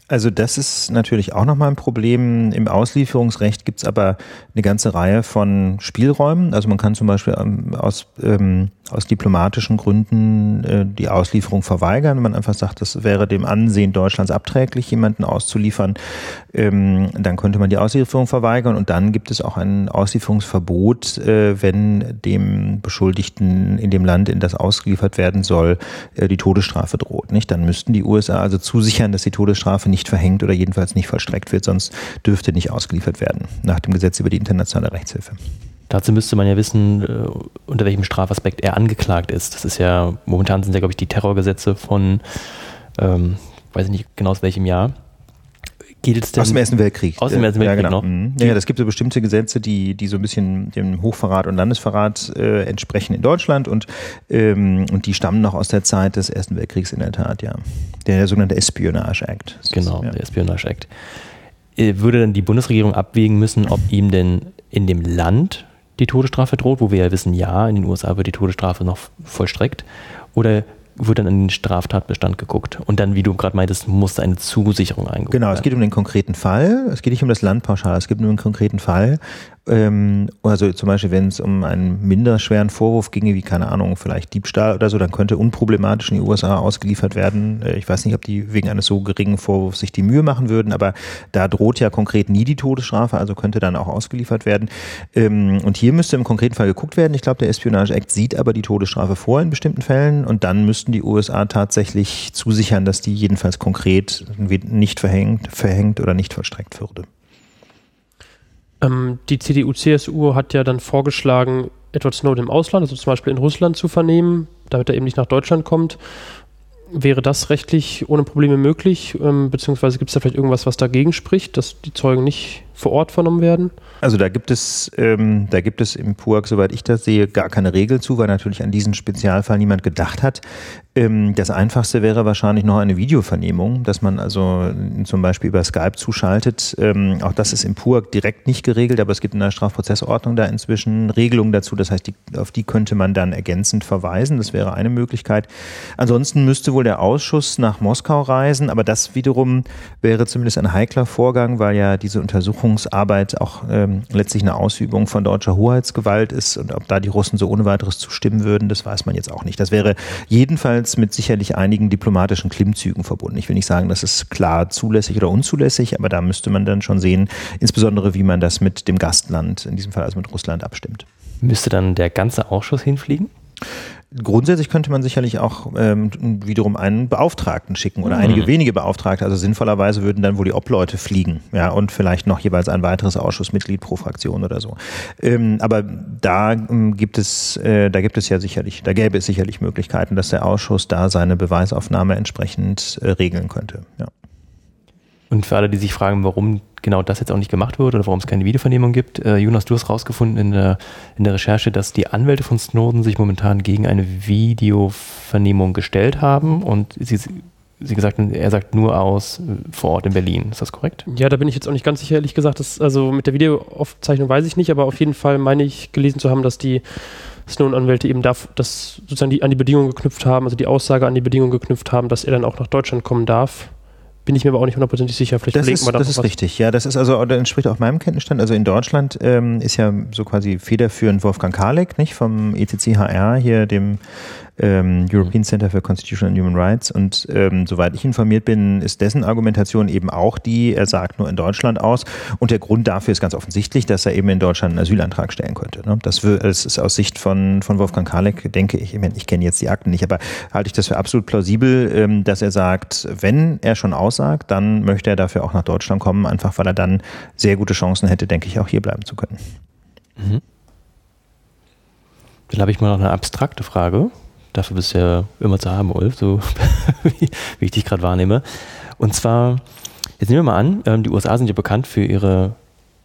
Also das ist natürlich auch nochmal ein Problem. Im Auslieferungsrecht gibt es aber eine ganze Reihe von Spielräumen. Also man kann zum Beispiel ähm, aus, ähm, aus diplomatischen Gründen äh, die Auslieferung verweigern, wenn man einfach sagt, das wäre dem Ansehen Deutschlands abträglich, jemanden auszuliefern. Ähm, dann könnte man die Auslieferung verweigern und dann gibt es auch ein Auslieferungsverbot, äh, wenn dem Beschuldigten in dem Land, in das ausgeliefert werden soll, äh, die Todesstrafe droht. Nicht? Dann müssten die USA also zusichern, dass die Todesstrafe nicht nicht verhängt oder jedenfalls nicht vollstreckt wird, sonst dürfte nicht ausgeliefert werden nach dem Gesetz über die internationale Rechtshilfe. Dazu müsste man ja wissen, äh, unter welchem Strafaspekt er angeklagt ist. Das ist ja, momentan sind ja, glaube ich, die Terrorgesetze von, ähm, weiß ich nicht genau aus welchem Jahr. Gilt es denn? Aus dem Ersten Weltkrieg. Aus dem Ersten Weltkrieg ja, genau. noch. Mhm. Ja, das gibt so bestimmte Gesetze, die, die so ein bisschen dem Hochverrat und Landesverrat äh, entsprechen in Deutschland und, ähm, und die stammen noch aus der Zeit des Ersten Weltkriegs in der Tat, ja. Der, der sogenannte Espionage Act. Genau, ja. der Espionage Act. Äh, würde dann die Bundesregierung abwägen müssen, ob ihm denn in dem Land die Todesstrafe droht, wo wir ja wissen, ja, in den USA wird die Todesstrafe noch vollstreckt, oder wird dann in den Straftatbestand geguckt. Und dann, wie du gerade meintest, muss eine Zusicherung eingeholt Genau, es geht um den konkreten Fall. Es geht nicht um das Land pauschal. Es geht um den konkreten Fall. Ähm, also zum Beispiel, wenn es um einen minder schweren Vorwurf ginge, wie keine Ahnung, vielleicht Diebstahl oder so, dann könnte unproblematisch in die USA ausgeliefert werden. Äh, ich weiß nicht, ob die wegen eines so geringen Vorwurfs sich die Mühe machen würden, aber da droht ja konkret nie die Todesstrafe, also könnte dann auch ausgeliefert werden. Ähm, und hier müsste im konkreten Fall geguckt werden. Ich glaube, der Espionage Act sieht aber die Todesstrafe vor in bestimmten Fällen und dann müssten die USA tatsächlich zusichern, dass die jedenfalls konkret nicht verhängt, verhängt oder nicht vollstreckt würde. Ähm, die CDU-CSU hat ja dann vorgeschlagen, Edward Snowden im Ausland, also zum Beispiel in Russland zu vernehmen, damit er eben nicht nach Deutschland kommt. Wäre das rechtlich ohne Probleme möglich? Ähm, beziehungsweise gibt es da vielleicht irgendwas, was dagegen spricht, dass die Zeugen nicht vor Ort vernommen werden? Also da gibt es, ähm, da gibt es im PUAG, soweit ich das sehe, gar keine Regel zu, weil natürlich an diesen Spezialfall niemand gedacht hat. Ähm, das einfachste wäre wahrscheinlich noch eine Videovernehmung, dass man also zum Beispiel über Skype zuschaltet. Ähm, auch das ist im PUAG direkt nicht geregelt, aber es gibt in der Strafprozessordnung da inzwischen Regelungen dazu. Das heißt, die, auf die könnte man dann ergänzend verweisen. Das wäre eine Möglichkeit. Ansonsten müsste wohl der Ausschuss nach Moskau reisen, aber das wiederum wäre zumindest ein heikler Vorgang, weil ja diese Untersuchung Untersuchungsarbeit auch ähm, letztlich eine Ausübung von deutscher Hoheitsgewalt ist und ob da die Russen so ohne weiteres zustimmen würden, das weiß man jetzt auch nicht. Das wäre jedenfalls mit sicherlich einigen diplomatischen Klimmzügen verbunden. Ich will nicht sagen, das ist klar zulässig oder unzulässig, aber da müsste man dann schon sehen, insbesondere wie man das mit dem Gastland, in diesem Fall also mit Russland, abstimmt. Müsste dann der ganze Ausschuss hinfliegen? Grundsätzlich könnte man sicherlich auch ähm, wiederum einen Beauftragten schicken oder mhm. einige wenige Beauftragte. Also sinnvollerweise würden dann wohl die Obleute fliegen, ja, und vielleicht noch jeweils ein weiteres Ausschussmitglied pro Fraktion oder so. Ähm, aber da ähm, gibt es, äh, da gibt es ja sicherlich, da gäbe es sicherlich Möglichkeiten, dass der Ausschuss da seine Beweisaufnahme entsprechend äh, regeln könnte. Ja. Und für alle, die sich fragen, warum genau das jetzt auch nicht gemacht wurde oder warum es keine Videovernehmung gibt, äh, Jonas, du hast rausgefunden in der, in der Recherche, dass die Anwälte von Snowden sich momentan gegen eine Videovernehmung gestellt haben und sie Sie gesagt er sagt nur aus äh, vor Ort in Berlin. Ist das korrekt? Ja, da bin ich jetzt auch nicht ganz sicher, ehrlich gesagt. Das, also mit der Videoaufzeichnung weiß ich nicht, aber auf jeden Fall meine ich gelesen zu haben, dass die Snowden-Anwälte eben da, das sozusagen die, an die Bedingungen geknüpft haben, also die Aussage an die Bedingungen geknüpft haben, dass er dann auch nach Deutschland kommen darf. Bin ich mir aber auch nicht hundertprozentig sicher. Vielleicht das ist, wir da das ist was. richtig. Ja, das ist also, das entspricht auch meinem Kenntnisstand. Also in Deutschland ähm, ist ja so quasi federführend Wolfgang Kalek, nicht? Vom ECCHR hier, dem ähm, European Center for Constitutional and Human Rights. Und ähm, soweit ich informiert bin, ist dessen Argumentation eben auch die, er sagt nur in Deutschland aus. Und der Grund dafür ist ganz offensichtlich, dass er eben in Deutschland einen Asylantrag stellen könnte. Ne? Das, das, ist aus Sicht von, von Wolfgang Kalek, denke ich, ich, meine, ich kenne jetzt die Akten nicht, aber halte ich das für absolut plausibel, ähm, dass er sagt, wenn er schon aussagt, dann möchte er dafür auch nach Deutschland kommen, einfach weil er dann sehr gute Chancen hätte, denke ich, auch hier bleiben zu können. Mhm. Dann habe ich mal noch eine abstrakte Frage. Dafür bist du ja immer zu haben, Ulf, so wie, ich dich gerade wahrnehme. Und zwar, jetzt nehmen wir mal an, ähm, die USA sind ja bekannt für ihre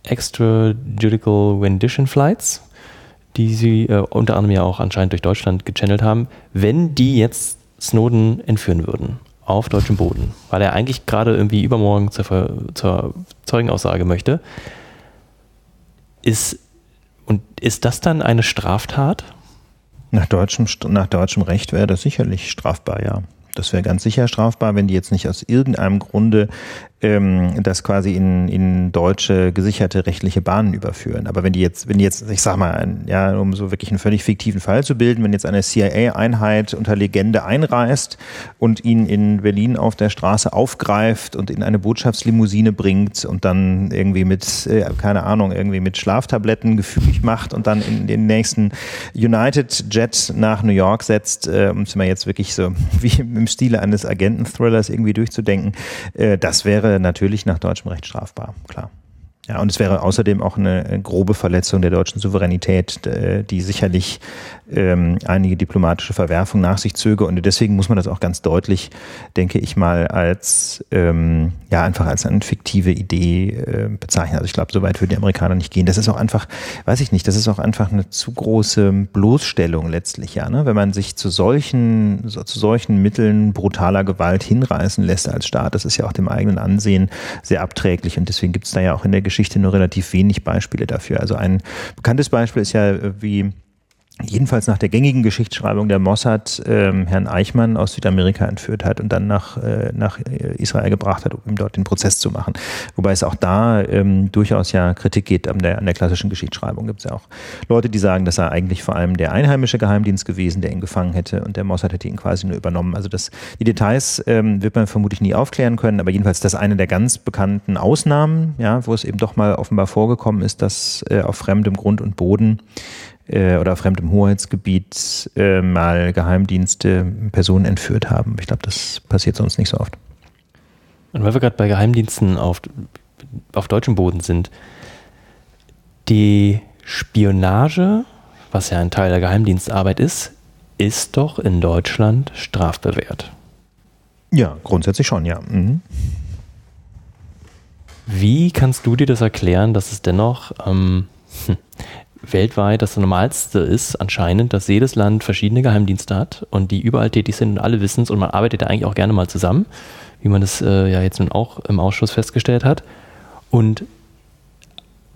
Extrajudicial Rendition Flights, die sie äh, unter anderem ja auch anscheinend durch Deutschland gechannelt haben. Wenn die jetzt Snowden entführen würden auf deutschem Boden, weil er eigentlich gerade irgendwie übermorgen zur, zur Zeugenaussage möchte, ist und ist das dann eine Straftat? Nach deutschem, nach deutschem Recht wäre das sicherlich strafbar, ja. Das wäre ganz sicher strafbar, wenn die jetzt nicht aus irgendeinem Grunde ähm, das quasi in, in deutsche gesicherte rechtliche Bahnen überführen. Aber wenn die jetzt, wenn die jetzt, ich sag mal, ja, um so wirklich einen völlig fiktiven Fall zu bilden, wenn jetzt eine CIA-Einheit unter Legende einreist und ihn in Berlin auf der Straße aufgreift und in eine Botschaftslimousine bringt und dann irgendwie mit, äh, keine Ahnung, irgendwie mit Schlaftabletten gefügig macht und dann in den nächsten United Jet nach New York setzt, äh, um es mal jetzt wirklich so wie im Stile eines Agenten-Thrillers irgendwie durchzudenken, äh, das wäre natürlich nach deutschem Recht strafbar, klar. Ja, und es wäre außerdem auch eine grobe Verletzung der deutschen Souveränität, äh, die sicherlich ähm, einige diplomatische Verwerfungen nach sich zöge. Und deswegen muss man das auch ganz deutlich, denke ich mal, als ähm, ja einfach als eine fiktive Idee äh, bezeichnen. Also ich glaube, so weit würden die Amerikaner nicht gehen. Das ist auch einfach, weiß ich nicht, das ist auch einfach eine zu große Bloßstellung letztlich, ja. Ne? Wenn man sich zu solchen, so, zu solchen Mitteln brutaler Gewalt hinreißen lässt als Staat, das ist ja auch dem eigenen Ansehen sehr abträglich. Und deswegen gibt es da ja auch in der Geschichte Geschichte nur relativ wenig Beispiele dafür. Also ein bekanntes Beispiel ist ja, äh, wie jedenfalls nach der gängigen Geschichtsschreibung der Mossad ähm, Herrn Eichmann aus Südamerika entführt hat und dann nach, äh, nach äh, Israel gebracht hat, um ihm dort den Prozess zu machen. Wobei es auch da ähm, durchaus ja Kritik geht an der, an der klassischen Geschichtsschreibung. Gibt es ja auch Leute, die sagen, das sei eigentlich vor allem der einheimische Geheimdienst gewesen, der ihn gefangen hätte und der Mossad hätte ihn quasi nur übernommen. Also das, die Details ähm, wird man vermutlich nie aufklären können, aber jedenfalls das eine der ganz bekannten Ausnahmen, ja, wo es eben doch mal offenbar vorgekommen ist, dass äh, auf fremdem Grund und Boden äh, oder fremdem Hoheitsgebiet äh, mal Geheimdienste Personen entführt haben. Ich glaube, das passiert sonst nicht so oft. Und weil wir gerade bei Geheimdiensten auf, auf deutschem Boden sind, die Spionage, was ja ein Teil der Geheimdienstarbeit ist, ist doch in Deutschland strafbewehrt. Ja, grundsätzlich schon, ja. Mhm. Wie kannst du dir das erklären, dass es dennoch ähm, weltweit das Normalste ist anscheinend, dass jedes Land verschiedene Geheimdienste hat und die überall tätig sind und alle wissen es und man arbeitet da eigentlich auch gerne mal zusammen, wie man das äh, ja jetzt nun auch im Ausschuss festgestellt hat. Und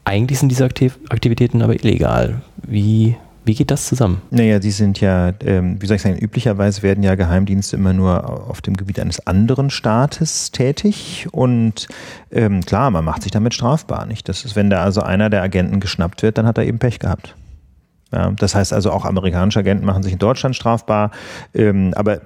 eigentlich sind diese Aktiv Aktivitäten aber illegal. Wie wie geht das zusammen? Naja, die sind ja, ähm, wie soll ich sagen, üblicherweise werden ja Geheimdienste immer nur auf dem Gebiet eines anderen Staates tätig und ähm, klar, man macht sich damit strafbar, nicht? Das ist, wenn da also einer der Agenten geschnappt wird, dann hat er eben Pech gehabt. Ja, das heißt also auch amerikanische Agenten machen sich in Deutschland strafbar, ähm, aber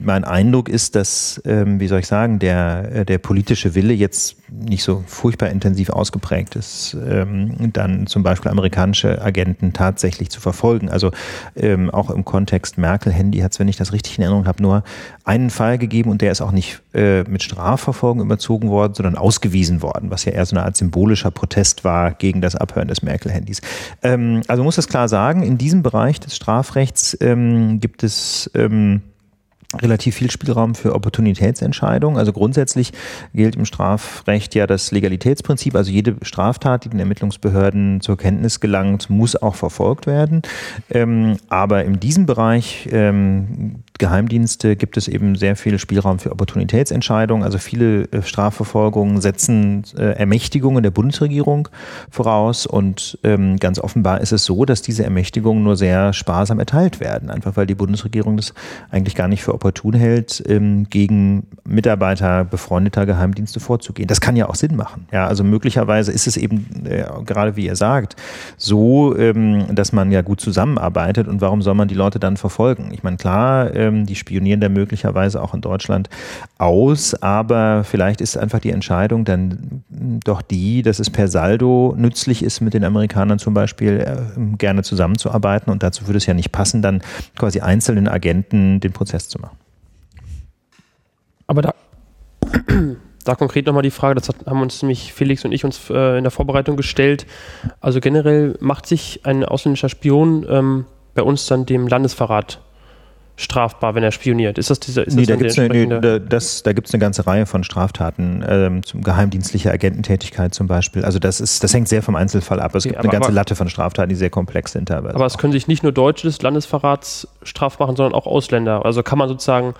mein Eindruck ist, dass, ähm, wie soll ich sagen, der, äh, der politische Wille jetzt nicht so furchtbar intensiv ausgeprägt ist, ähm, dann zum Beispiel amerikanische Agenten tatsächlich zu verfolgen. Also ähm, auch im Kontext Merkel-Handy hat es, wenn ich das richtig in Erinnerung habe, nur einen Fall gegeben und der ist auch nicht äh, mit Strafverfolgung überzogen worden, sondern ausgewiesen worden, was ja eher so eine Art symbolischer Protest war gegen das Abhören des Merkel-Handys. Ähm, also muss das klar sagen, in diesem Bereich des Strafrechts ähm, gibt es ähm, relativ viel Spielraum für Opportunitätsentscheidungen. Also grundsätzlich gilt im Strafrecht ja das Legalitätsprinzip. Also jede Straftat, die den Ermittlungsbehörden zur Kenntnis gelangt, muss auch verfolgt werden. Ähm, aber in diesem Bereich ähm, Geheimdienste gibt es eben sehr viel Spielraum für Opportunitätsentscheidungen. Also viele äh, Strafverfolgungen setzen äh, Ermächtigungen der Bundesregierung voraus und ähm, ganz offenbar ist es so, dass diese Ermächtigungen nur sehr sparsam erteilt werden, einfach weil die Bundesregierung das eigentlich gar nicht für opportun hält, ähm, gegen Mitarbeiter befreundeter Geheimdienste vorzugehen. Das kann ja auch Sinn machen. Ja, also möglicherweise ist es eben äh, gerade wie ihr sagt so, ähm, dass man ja gut zusammenarbeitet und warum soll man die Leute dann verfolgen? Ich meine klar ähm, die spionieren da möglicherweise auch in Deutschland aus, aber vielleicht ist einfach die Entscheidung dann doch die, dass es per Saldo nützlich ist, mit den Amerikanern zum Beispiel äh, gerne zusammenzuarbeiten und dazu würde es ja nicht passen, dann quasi einzelnen Agenten den Prozess zu machen. Aber da, da konkret nochmal die Frage, das hat, haben uns nämlich Felix und ich uns äh, in der Vorbereitung gestellt. Also generell macht sich ein ausländischer Spion ähm, bei uns dann dem Landesverrat strafbar, wenn er spioniert? Ist das dieser? Ist nee, das da gibt es eine, nee, da, das, da gibt's eine ganze Reihe von Straftaten, ähm, zum geheimdienstliche Agententätigkeit zum Beispiel. Also das ist, das hängt sehr vom Einzelfall ab. Es okay, gibt eine ganze aber, Latte von Straftaten, die sehr komplex sind teilweise. Aber es können sich nicht nur Deutsche des Landesverrats straf machen, sondern auch Ausländer. Also kann man sozusagen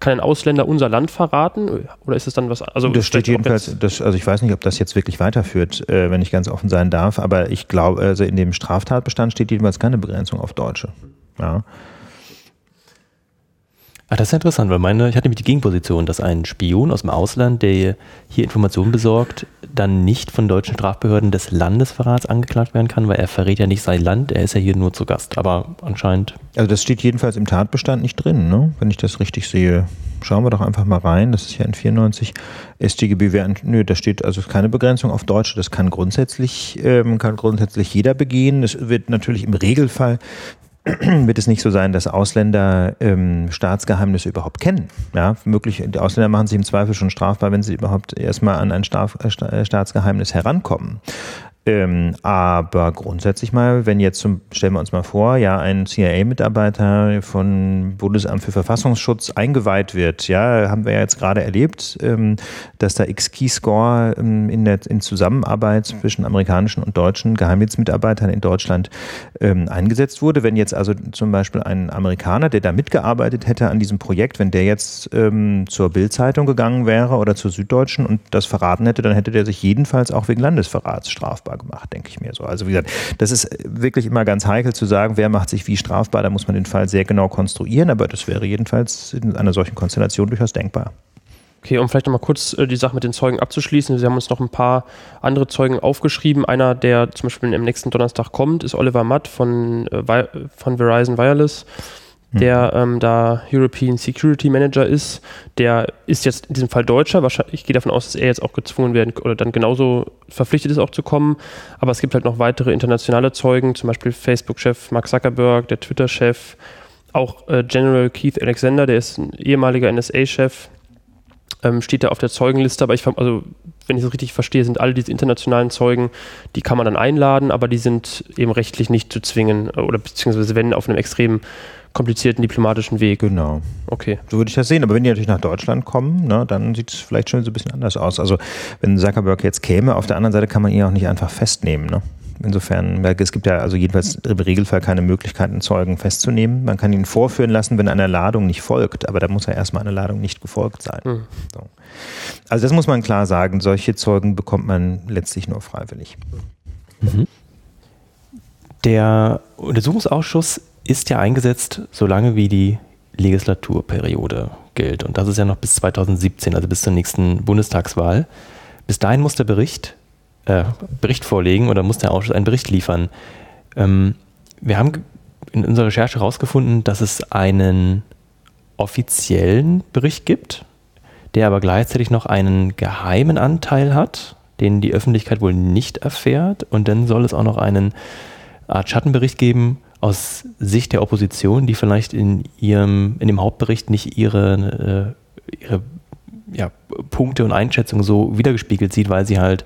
kann ein Ausländer unser Land verraten oder ist es dann was? Also das steht jedenfalls, das, also ich weiß nicht, ob das jetzt wirklich weiterführt, äh, wenn ich ganz offen sein darf, aber ich glaube, also in dem Straftatbestand steht jedenfalls keine Begrenzung auf Deutsche. Ja. Ah, das ist interessant, weil meine, ich hatte nämlich die Gegenposition, dass ein Spion aus dem Ausland, der hier Informationen besorgt, dann nicht von deutschen Strafbehörden des Landesverrats angeklagt werden kann, weil er verrät ja nicht sein Land, er ist ja hier nur zu Gast. Aber anscheinend. Also das steht jedenfalls im Tatbestand nicht drin, ne? wenn ich das richtig sehe. Schauen wir doch einfach mal rein. Das ist ja in 94 StGB. Nö, da steht also keine Begrenzung auf Deutsche. Das kann grundsätzlich, ähm, kann grundsätzlich jeder begehen. Es wird natürlich im Regelfall wird es nicht so sein, dass Ausländer ähm, Staatsgeheimnisse überhaupt kennen. Ja, möglich, die Ausländer machen sich im Zweifel schon strafbar, wenn sie überhaupt erstmal an ein Staat, äh, Staatsgeheimnis herankommen. Ähm, aber grundsätzlich mal, wenn jetzt zum, stellen wir uns mal vor, ja, ein CIA-Mitarbeiter von Bundesamt für Verfassungsschutz eingeweiht wird, ja, haben wir ja jetzt gerade erlebt, ähm, dass da X-Keyscore ähm, in in Zusammenarbeit zwischen amerikanischen und deutschen Geheimdienstmitarbeitern in Deutschland ähm, eingesetzt wurde. Wenn jetzt also zum Beispiel ein Amerikaner, der da mitgearbeitet hätte an diesem Projekt, wenn der jetzt ähm, zur Bild-Zeitung gegangen wäre oder zur Süddeutschen und das verraten hätte, dann hätte der sich jedenfalls auch wegen Landesverrats strafbar strafbar gemacht, denke ich mir so. Also wie gesagt, das ist wirklich immer ganz heikel zu sagen, wer macht sich wie strafbar, da muss man den Fall sehr genau konstruieren, aber das wäre jedenfalls in einer solchen Konstellation durchaus denkbar. Okay, um vielleicht nochmal kurz äh, die Sache mit den Zeugen abzuschließen. Sie haben uns noch ein paar andere Zeugen aufgeschrieben. Einer, der zum Beispiel am nächsten Donnerstag kommt, ist Oliver Matt von, äh, von Verizon Wireless der mhm. ähm, da European Security Manager ist. Der ist jetzt in diesem Fall Deutscher. Wahrscheinlich, ich gehe davon aus, dass er jetzt auch gezwungen werden oder dann genauso verpflichtet ist, auch zu kommen. Aber es gibt halt noch weitere internationale Zeugen, zum Beispiel Facebook-Chef Mark Zuckerberg, der Twitter-Chef, auch äh, General Keith Alexander, der ist ein ehemaliger NSA-Chef, ähm, steht da auf der Zeugenliste. Aber ich, also, wenn ich es richtig verstehe, sind alle diese internationalen Zeugen, die kann man dann einladen, aber die sind eben rechtlich nicht zu zwingen oder beziehungsweise wenn auf einem extremen komplizierten diplomatischen Weg. Genau. Okay. So würde ich das sehen. Aber wenn die natürlich nach Deutschland kommen, ne, dann sieht es vielleicht schon so ein bisschen anders aus. Also wenn Zuckerberg jetzt käme, auf der anderen Seite kann man ihn auch nicht einfach festnehmen. Ne? Insofern, es gibt ja also jedenfalls im Regelfall keine Möglichkeit, einen Zeugen festzunehmen. Man kann ihn vorführen lassen, wenn eine Ladung nicht folgt, aber da muss ja erstmal eine Ladung nicht gefolgt sein. Mhm. So. Also das muss man klar sagen, solche Zeugen bekommt man letztlich nur freiwillig. Mhm. Der Untersuchungsausschuss ist ja eingesetzt, solange wie die Legislaturperiode gilt. Und das ist ja noch bis 2017, also bis zur nächsten Bundestagswahl. Bis dahin muss der Bericht, äh, Bericht vorlegen oder muss der Ausschuss einen Bericht liefern. Ähm, wir haben in unserer Recherche herausgefunden, dass es einen offiziellen Bericht gibt, der aber gleichzeitig noch einen geheimen Anteil hat, den die Öffentlichkeit wohl nicht erfährt. Und dann soll es auch noch einen Art Schattenbericht geben, aus Sicht der Opposition, die vielleicht in ihrem, in dem Hauptbericht nicht ihre, äh, ihre ja, Punkte und Einschätzungen so wiedergespiegelt sieht, weil sie halt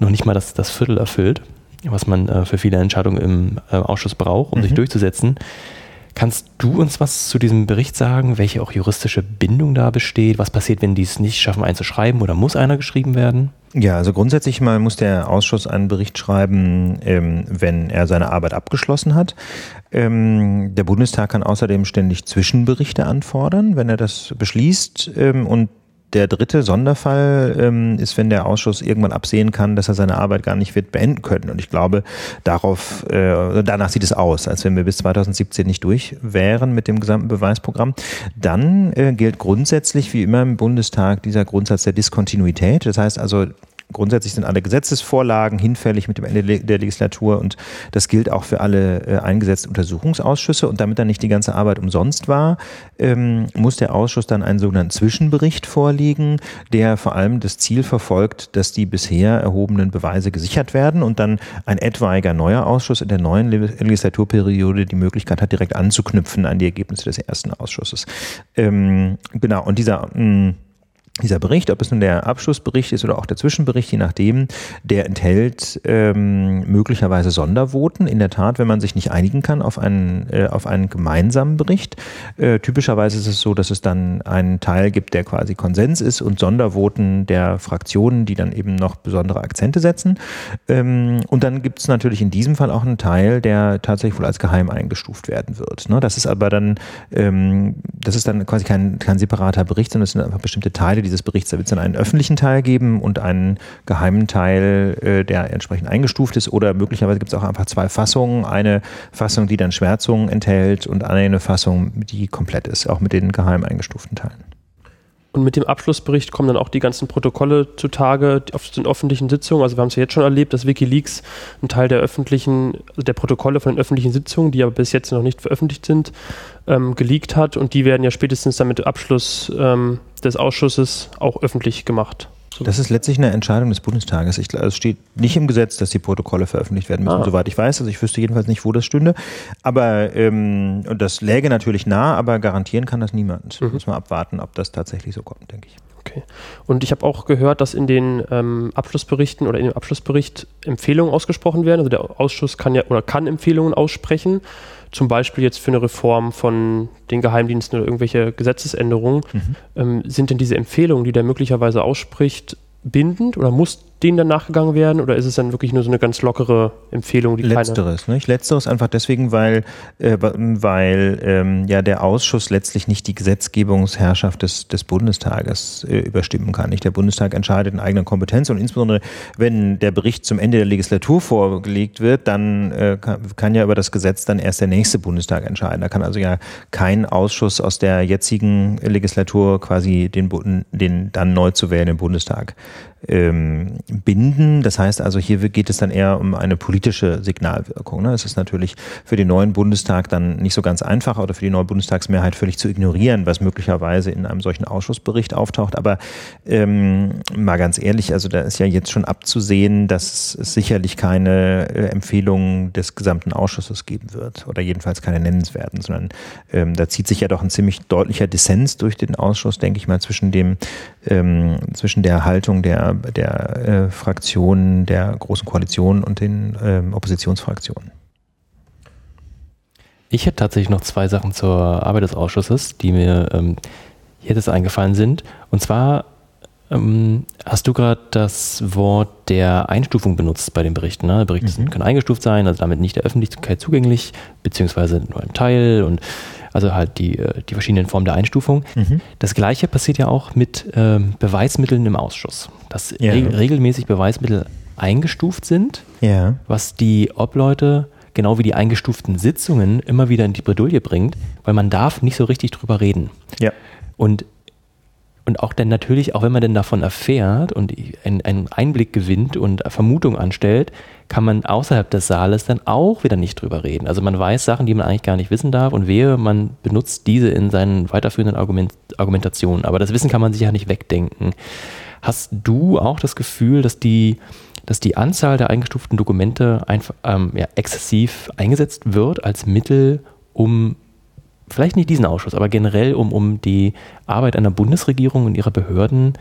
noch nicht mal das, das Viertel erfüllt, was man äh, für viele Entscheidungen im äh, Ausschuss braucht, um mhm. sich durchzusetzen. Kannst du uns was zu diesem Bericht sagen, welche auch juristische Bindung da besteht? Was passiert, wenn die es nicht schaffen, einen zu schreiben oder muss einer geschrieben werden? Ja, also grundsätzlich mal muss der Ausschuss einen Bericht schreiben, ähm, wenn er seine Arbeit abgeschlossen hat. Ähm, der Bundestag kann außerdem ständig Zwischenberichte anfordern, wenn er das beschließt. Ähm, und der dritte Sonderfall ähm, ist, wenn der Ausschuss irgendwann absehen kann, dass er seine Arbeit gar nicht wird beenden können. Und ich glaube, darauf, äh, danach sieht es aus, als wenn wir bis 2017 nicht durch wären mit dem gesamten Beweisprogramm. Dann äh, gilt grundsätzlich, wie immer im Bundestag, dieser Grundsatz der Diskontinuität. Das heißt also, grundsätzlich sind alle Gesetzesvorlagen hinfällig mit dem Ende der Legislatur und das gilt auch für alle äh, eingesetzten Untersuchungsausschüsse. Und damit dann nicht die ganze Arbeit umsonst war, ähm, muss der Ausschuss dann einen sogenannten Zwischenbericht vorlegen, der vor allem das Ziel verfolgt, dass die bisher erhobenen Beweise gesichert werden und dann ein etwaiger neuer Ausschuss in der neuen Legislaturperiode die Möglichkeit hat, direkt anzuknüpfen an die Ergebnisse des ersten Ausschusses. Ähm, genau, und dieser mh, mm, dieser Bericht, ob es nun der Abschlussbericht ist oder auch der Zwischenbericht, je nachdem, der enthält ähm, möglicherweise Sondervoten. In der Tat, wenn man sich nicht einigen kann auf einen, äh, auf einen gemeinsamen Bericht. Äh, typischerweise ist es so, dass es dann einen Teil gibt, der quasi Konsens ist und Sondervoten der Fraktionen, die dann eben noch besondere Akzente setzen. Ähm, und dann gibt es natürlich in diesem Fall auch einen Teil, der tatsächlich wohl als geheim eingestuft werden wird. Ne? Das ist aber dann, ähm, das ist dann quasi kein, kein separater Bericht, sondern es sind einfach bestimmte Teile, die dieses Berichts. Da wird es dann einen öffentlichen Teil geben und einen geheimen Teil, äh, der entsprechend eingestuft ist. Oder möglicherweise gibt es auch einfach zwei Fassungen. Eine Fassung, die dann Schwärzungen enthält und eine Fassung, die komplett ist, auch mit den geheim eingestuften Teilen. Und mit dem Abschlussbericht kommen dann auch die ganzen Protokolle zutage auf den öffentlichen Sitzungen. Also wir haben es ja jetzt schon erlebt, dass Wikileaks einen Teil der öffentlichen, also der Protokolle von den öffentlichen Sitzungen, die aber bis jetzt noch nicht veröffentlicht sind, ähm, geleakt hat. Und die werden ja spätestens dann mit Abschluss ähm, des Ausschusses auch öffentlich gemacht. Das ist letztlich eine Entscheidung des Bundestages. Ich, also es steht nicht im Gesetz, dass die Protokolle veröffentlicht werden müssen, ah. soweit ich weiß. Also ich wüsste jedenfalls nicht, wo das stünde. Aber ähm, und das läge natürlich nah, aber garantieren kann das niemand. Mhm. Muss man abwarten, ob das tatsächlich so kommt, denke ich. Okay. Und ich habe auch gehört, dass in den ähm, Abschlussberichten oder in dem Abschlussbericht Empfehlungen ausgesprochen werden. Also der Ausschuss kann ja oder kann Empfehlungen aussprechen zum Beispiel jetzt für eine Reform von den Geheimdiensten oder irgendwelche Gesetzesänderungen, mhm. ähm, sind denn diese Empfehlungen, die der möglicherweise ausspricht, bindend oder muss denen dann nachgegangen werden oder ist es dann wirklich nur so eine ganz lockere Empfehlung, die Letzteres, nicht? Letzteres einfach deswegen, weil, äh, weil ähm, ja der Ausschuss letztlich nicht die Gesetzgebungsherrschaft des, des Bundestages äh, überstimmen kann. Nicht der Bundestag entscheidet in eigener Kompetenz und insbesondere wenn der Bericht zum Ende der Legislatur vorgelegt wird, dann äh, kann, kann ja über das Gesetz dann erst der nächste Bundestag entscheiden. Da kann also ja kein Ausschuss aus der jetzigen Legislatur quasi den, den dann neu zu wählenden Bundestag ähm, binden. Das heißt also, hier geht es dann eher um eine politische Signalwirkung. Ne? Es ist natürlich für den neuen Bundestag dann nicht so ganz einfach oder für die neue Bundestagsmehrheit völlig zu ignorieren, was möglicherweise in einem solchen Ausschussbericht auftaucht. Aber ähm, mal ganz ehrlich, also da ist ja jetzt schon abzusehen, dass es sicherlich keine äh, Empfehlungen des gesamten Ausschusses geben wird oder jedenfalls keine nennenswerten, sondern ähm, da zieht sich ja doch ein ziemlich deutlicher Dissens durch den Ausschuss, denke ich mal, zwischen dem ähm, zwischen der Haltung der der äh, Fraktionen der Großen Koalition und den ähm, Oppositionsfraktionen. Ich hätte tatsächlich noch zwei Sachen zur Arbeit des Ausschusses, die mir ähm, jetzt eingefallen sind. Und zwar ähm, hast du gerade das Wort der Einstufung benutzt bei den Berichten. Ne? Berichte mhm. können eingestuft sein, also damit nicht der Öffentlichkeit zugänglich, beziehungsweise nur ein Teil und also halt die, äh, die verschiedenen Formen der Einstufung. Mhm. Das gleiche passiert ja auch mit ähm, Beweismitteln im Ausschuss, dass ja. re regelmäßig Beweismittel eingestuft sind, ja. was die Obleute genau wie die eingestuften Sitzungen immer wieder in die Bredouille bringt, weil man darf nicht so richtig drüber reden. Ja. Und und auch dann natürlich, auch wenn man denn davon erfährt und einen Einblick gewinnt und Vermutung anstellt, kann man außerhalb des Saales dann auch wieder nicht drüber reden. Also man weiß Sachen, die man eigentlich gar nicht wissen darf und wehe, man benutzt diese in seinen weiterführenden Argument Argumentationen. Aber das Wissen kann man sich ja nicht wegdenken. Hast du auch das Gefühl, dass die, dass die Anzahl der eingestuften Dokumente einfach, ähm, ja, exzessiv eingesetzt wird als Mittel, um vielleicht nicht diesen Ausschuss, aber generell um, um die Arbeit einer Bundesregierung und ihrer Behörden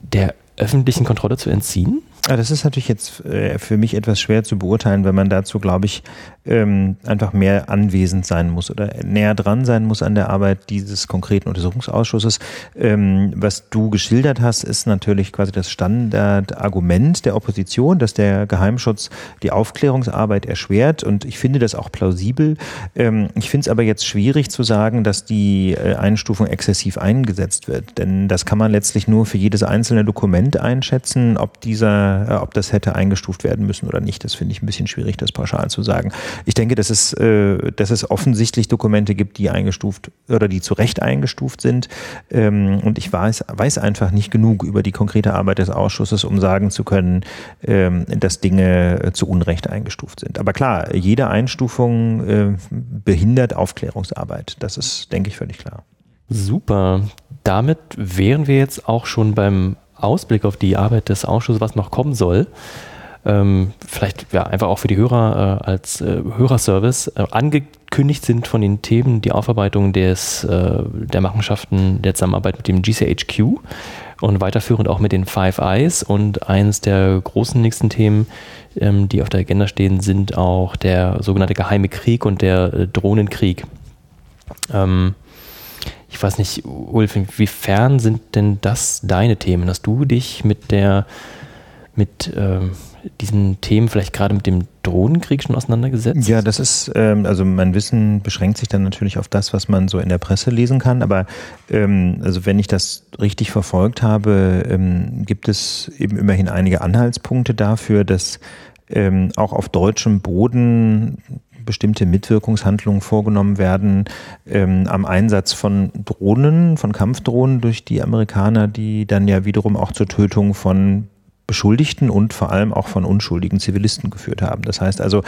der öffentlichen Kontrolle zu entziehen? Ja, das ist natürlich jetzt äh, für mich etwas schwer zu beurteilen, wenn man dazu, glaube ich, ähm, einfach mehr anwesend sein muss oder näher dran sein muss an der Arbeit dieses konkreten Untersuchungsausschusses. Ähm, was du geschildert hast, ist natürlich quasi das Standardargument der Opposition, dass der Geheimschutz die Aufklärungsarbeit erschwert und ich finde das auch plausibel. Ähm, ich finde es aber jetzt schwierig zu sagen, dass die äh, Einstufung exzessiv eingesetzt wird, denn das kann man letztlich nur für jedes einzelne Dokument einschätzen, ob dieser äh, ob das hätte eingestuft werden müssen oder nicht. Das finde ich ein bisschen schwierig, das pauschal zu sagen. Ich denke, dass es, äh, dass es offensichtlich Dokumente gibt, die eingestuft oder die zu Recht eingestuft sind. Ähm, und ich weiß, weiß einfach nicht genug über die konkrete Arbeit des Ausschusses, um sagen zu können, ähm, dass Dinge zu Unrecht eingestuft sind. Aber klar, jede Einstufung äh, behindert Aufklärungsarbeit. Das ist, denke ich, völlig klar. Super. Damit wären wir jetzt auch schon beim Ausblick auf die Arbeit des Ausschusses, was noch kommen soll, ähm, vielleicht ja, einfach auch für die Hörer äh, als äh, Hörerservice äh, angekündigt sind von den Themen die Aufarbeitung des, äh, der Machenschaften der Zusammenarbeit mit dem GCHQ und weiterführend auch mit den Five Eyes. Und eines der großen nächsten Themen, ähm, die auf der Agenda stehen, sind auch der sogenannte Geheime Krieg und der äh, Drohnenkrieg. Ähm, ich weiß nicht, Ulf, inwiefern sind denn das deine Themen? Hast du dich mit der, mit ähm, diesen Themen vielleicht gerade mit dem Drohnenkrieg schon auseinandergesetzt? Ja, das ist, ähm, also mein Wissen beschränkt sich dann natürlich auf das, was man so in der Presse lesen kann. Aber ähm, also wenn ich das richtig verfolgt habe, ähm, gibt es eben immerhin einige Anhaltspunkte dafür, dass ähm, auch auf deutschem Boden bestimmte Mitwirkungshandlungen vorgenommen werden ähm, am Einsatz von Drohnen, von Kampfdrohnen durch die Amerikaner, die dann ja wiederum auch zur Tötung von Beschuldigten und vor allem auch von unschuldigen Zivilisten geführt haben. Das heißt also,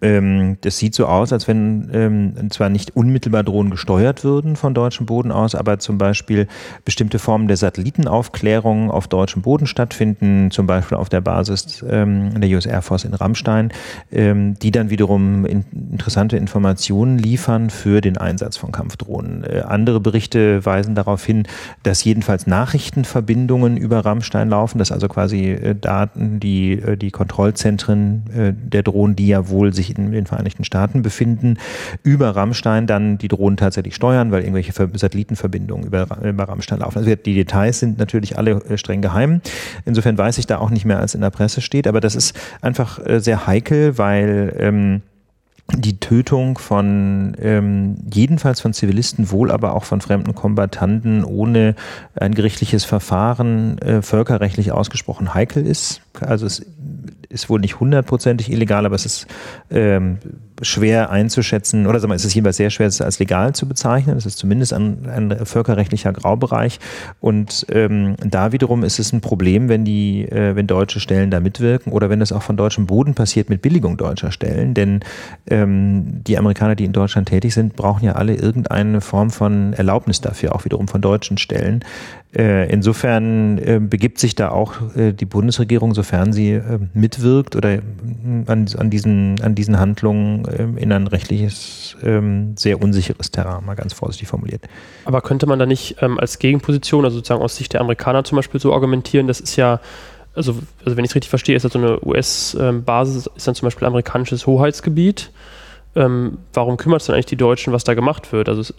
ähm, das sieht so aus, als wenn ähm, zwar nicht unmittelbar Drohnen gesteuert würden von deutschem Boden aus, aber zum Beispiel bestimmte Formen der Satellitenaufklärung auf deutschem Boden stattfinden, zum Beispiel auf der Basis ähm, der US Air Force in Rammstein, ähm, die dann wiederum in, interessante Informationen liefern für den Einsatz von Kampfdrohnen. Äh, andere Berichte weisen darauf hin, dass jedenfalls Nachrichtenverbindungen über Rammstein laufen, dass also quasi äh, Daten, die, äh, die Kontrollzentren äh, der Drohnen, die ja wohl sich in den Vereinigten Staaten befinden, über Rammstein dann die Drohnen tatsächlich steuern, weil irgendwelche Satellitenverbindungen über, über Rammstein laufen. Also die Details sind natürlich alle streng geheim. Insofern weiß ich da auch nicht mehr, als in der Presse steht, aber das ist einfach sehr heikel, weil ähm, die Tötung von ähm, jedenfalls von Zivilisten, wohl aber auch von fremden Kombattanten ohne ein gerichtliches Verfahren äh, völkerrechtlich ausgesprochen heikel ist. Also es ist wohl nicht hundertprozentig illegal, aber es ist ähm, schwer einzuschätzen, oder sagen wir, es ist jedenfalls sehr schwer, es als legal zu bezeichnen. Es ist zumindest ein, ein völkerrechtlicher Graubereich. Und ähm, da wiederum ist es ein Problem, wenn die, äh, wenn deutsche Stellen da mitwirken oder wenn das auch von deutschem Boden passiert mit Billigung deutscher Stellen. Denn ähm, die Amerikaner, die in Deutschland tätig sind, brauchen ja alle irgendeine Form von Erlaubnis dafür, auch wiederum von deutschen Stellen. Äh, insofern äh, begibt sich da auch äh, die Bundesregierung, sofern sie mitwirkt oder an, diesen, an diesen Handlungen in ein rechtliches, ähm, sehr unsicheres Terrain, mal ganz vorsichtig formuliert. Aber könnte man da nicht ähm, als Gegenposition, also sozusagen aus Sicht der Amerikaner zum Beispiel so argumentieren, das ist ja also, also wenn ich es richtig verstehe, ist das so eine US-Basis, ist dann zum Beispiel amerikanisches Hoheitsgebiet. Ähm, warum kümmert es dann eigentlich die Deutschen, was da gemacht wird? Also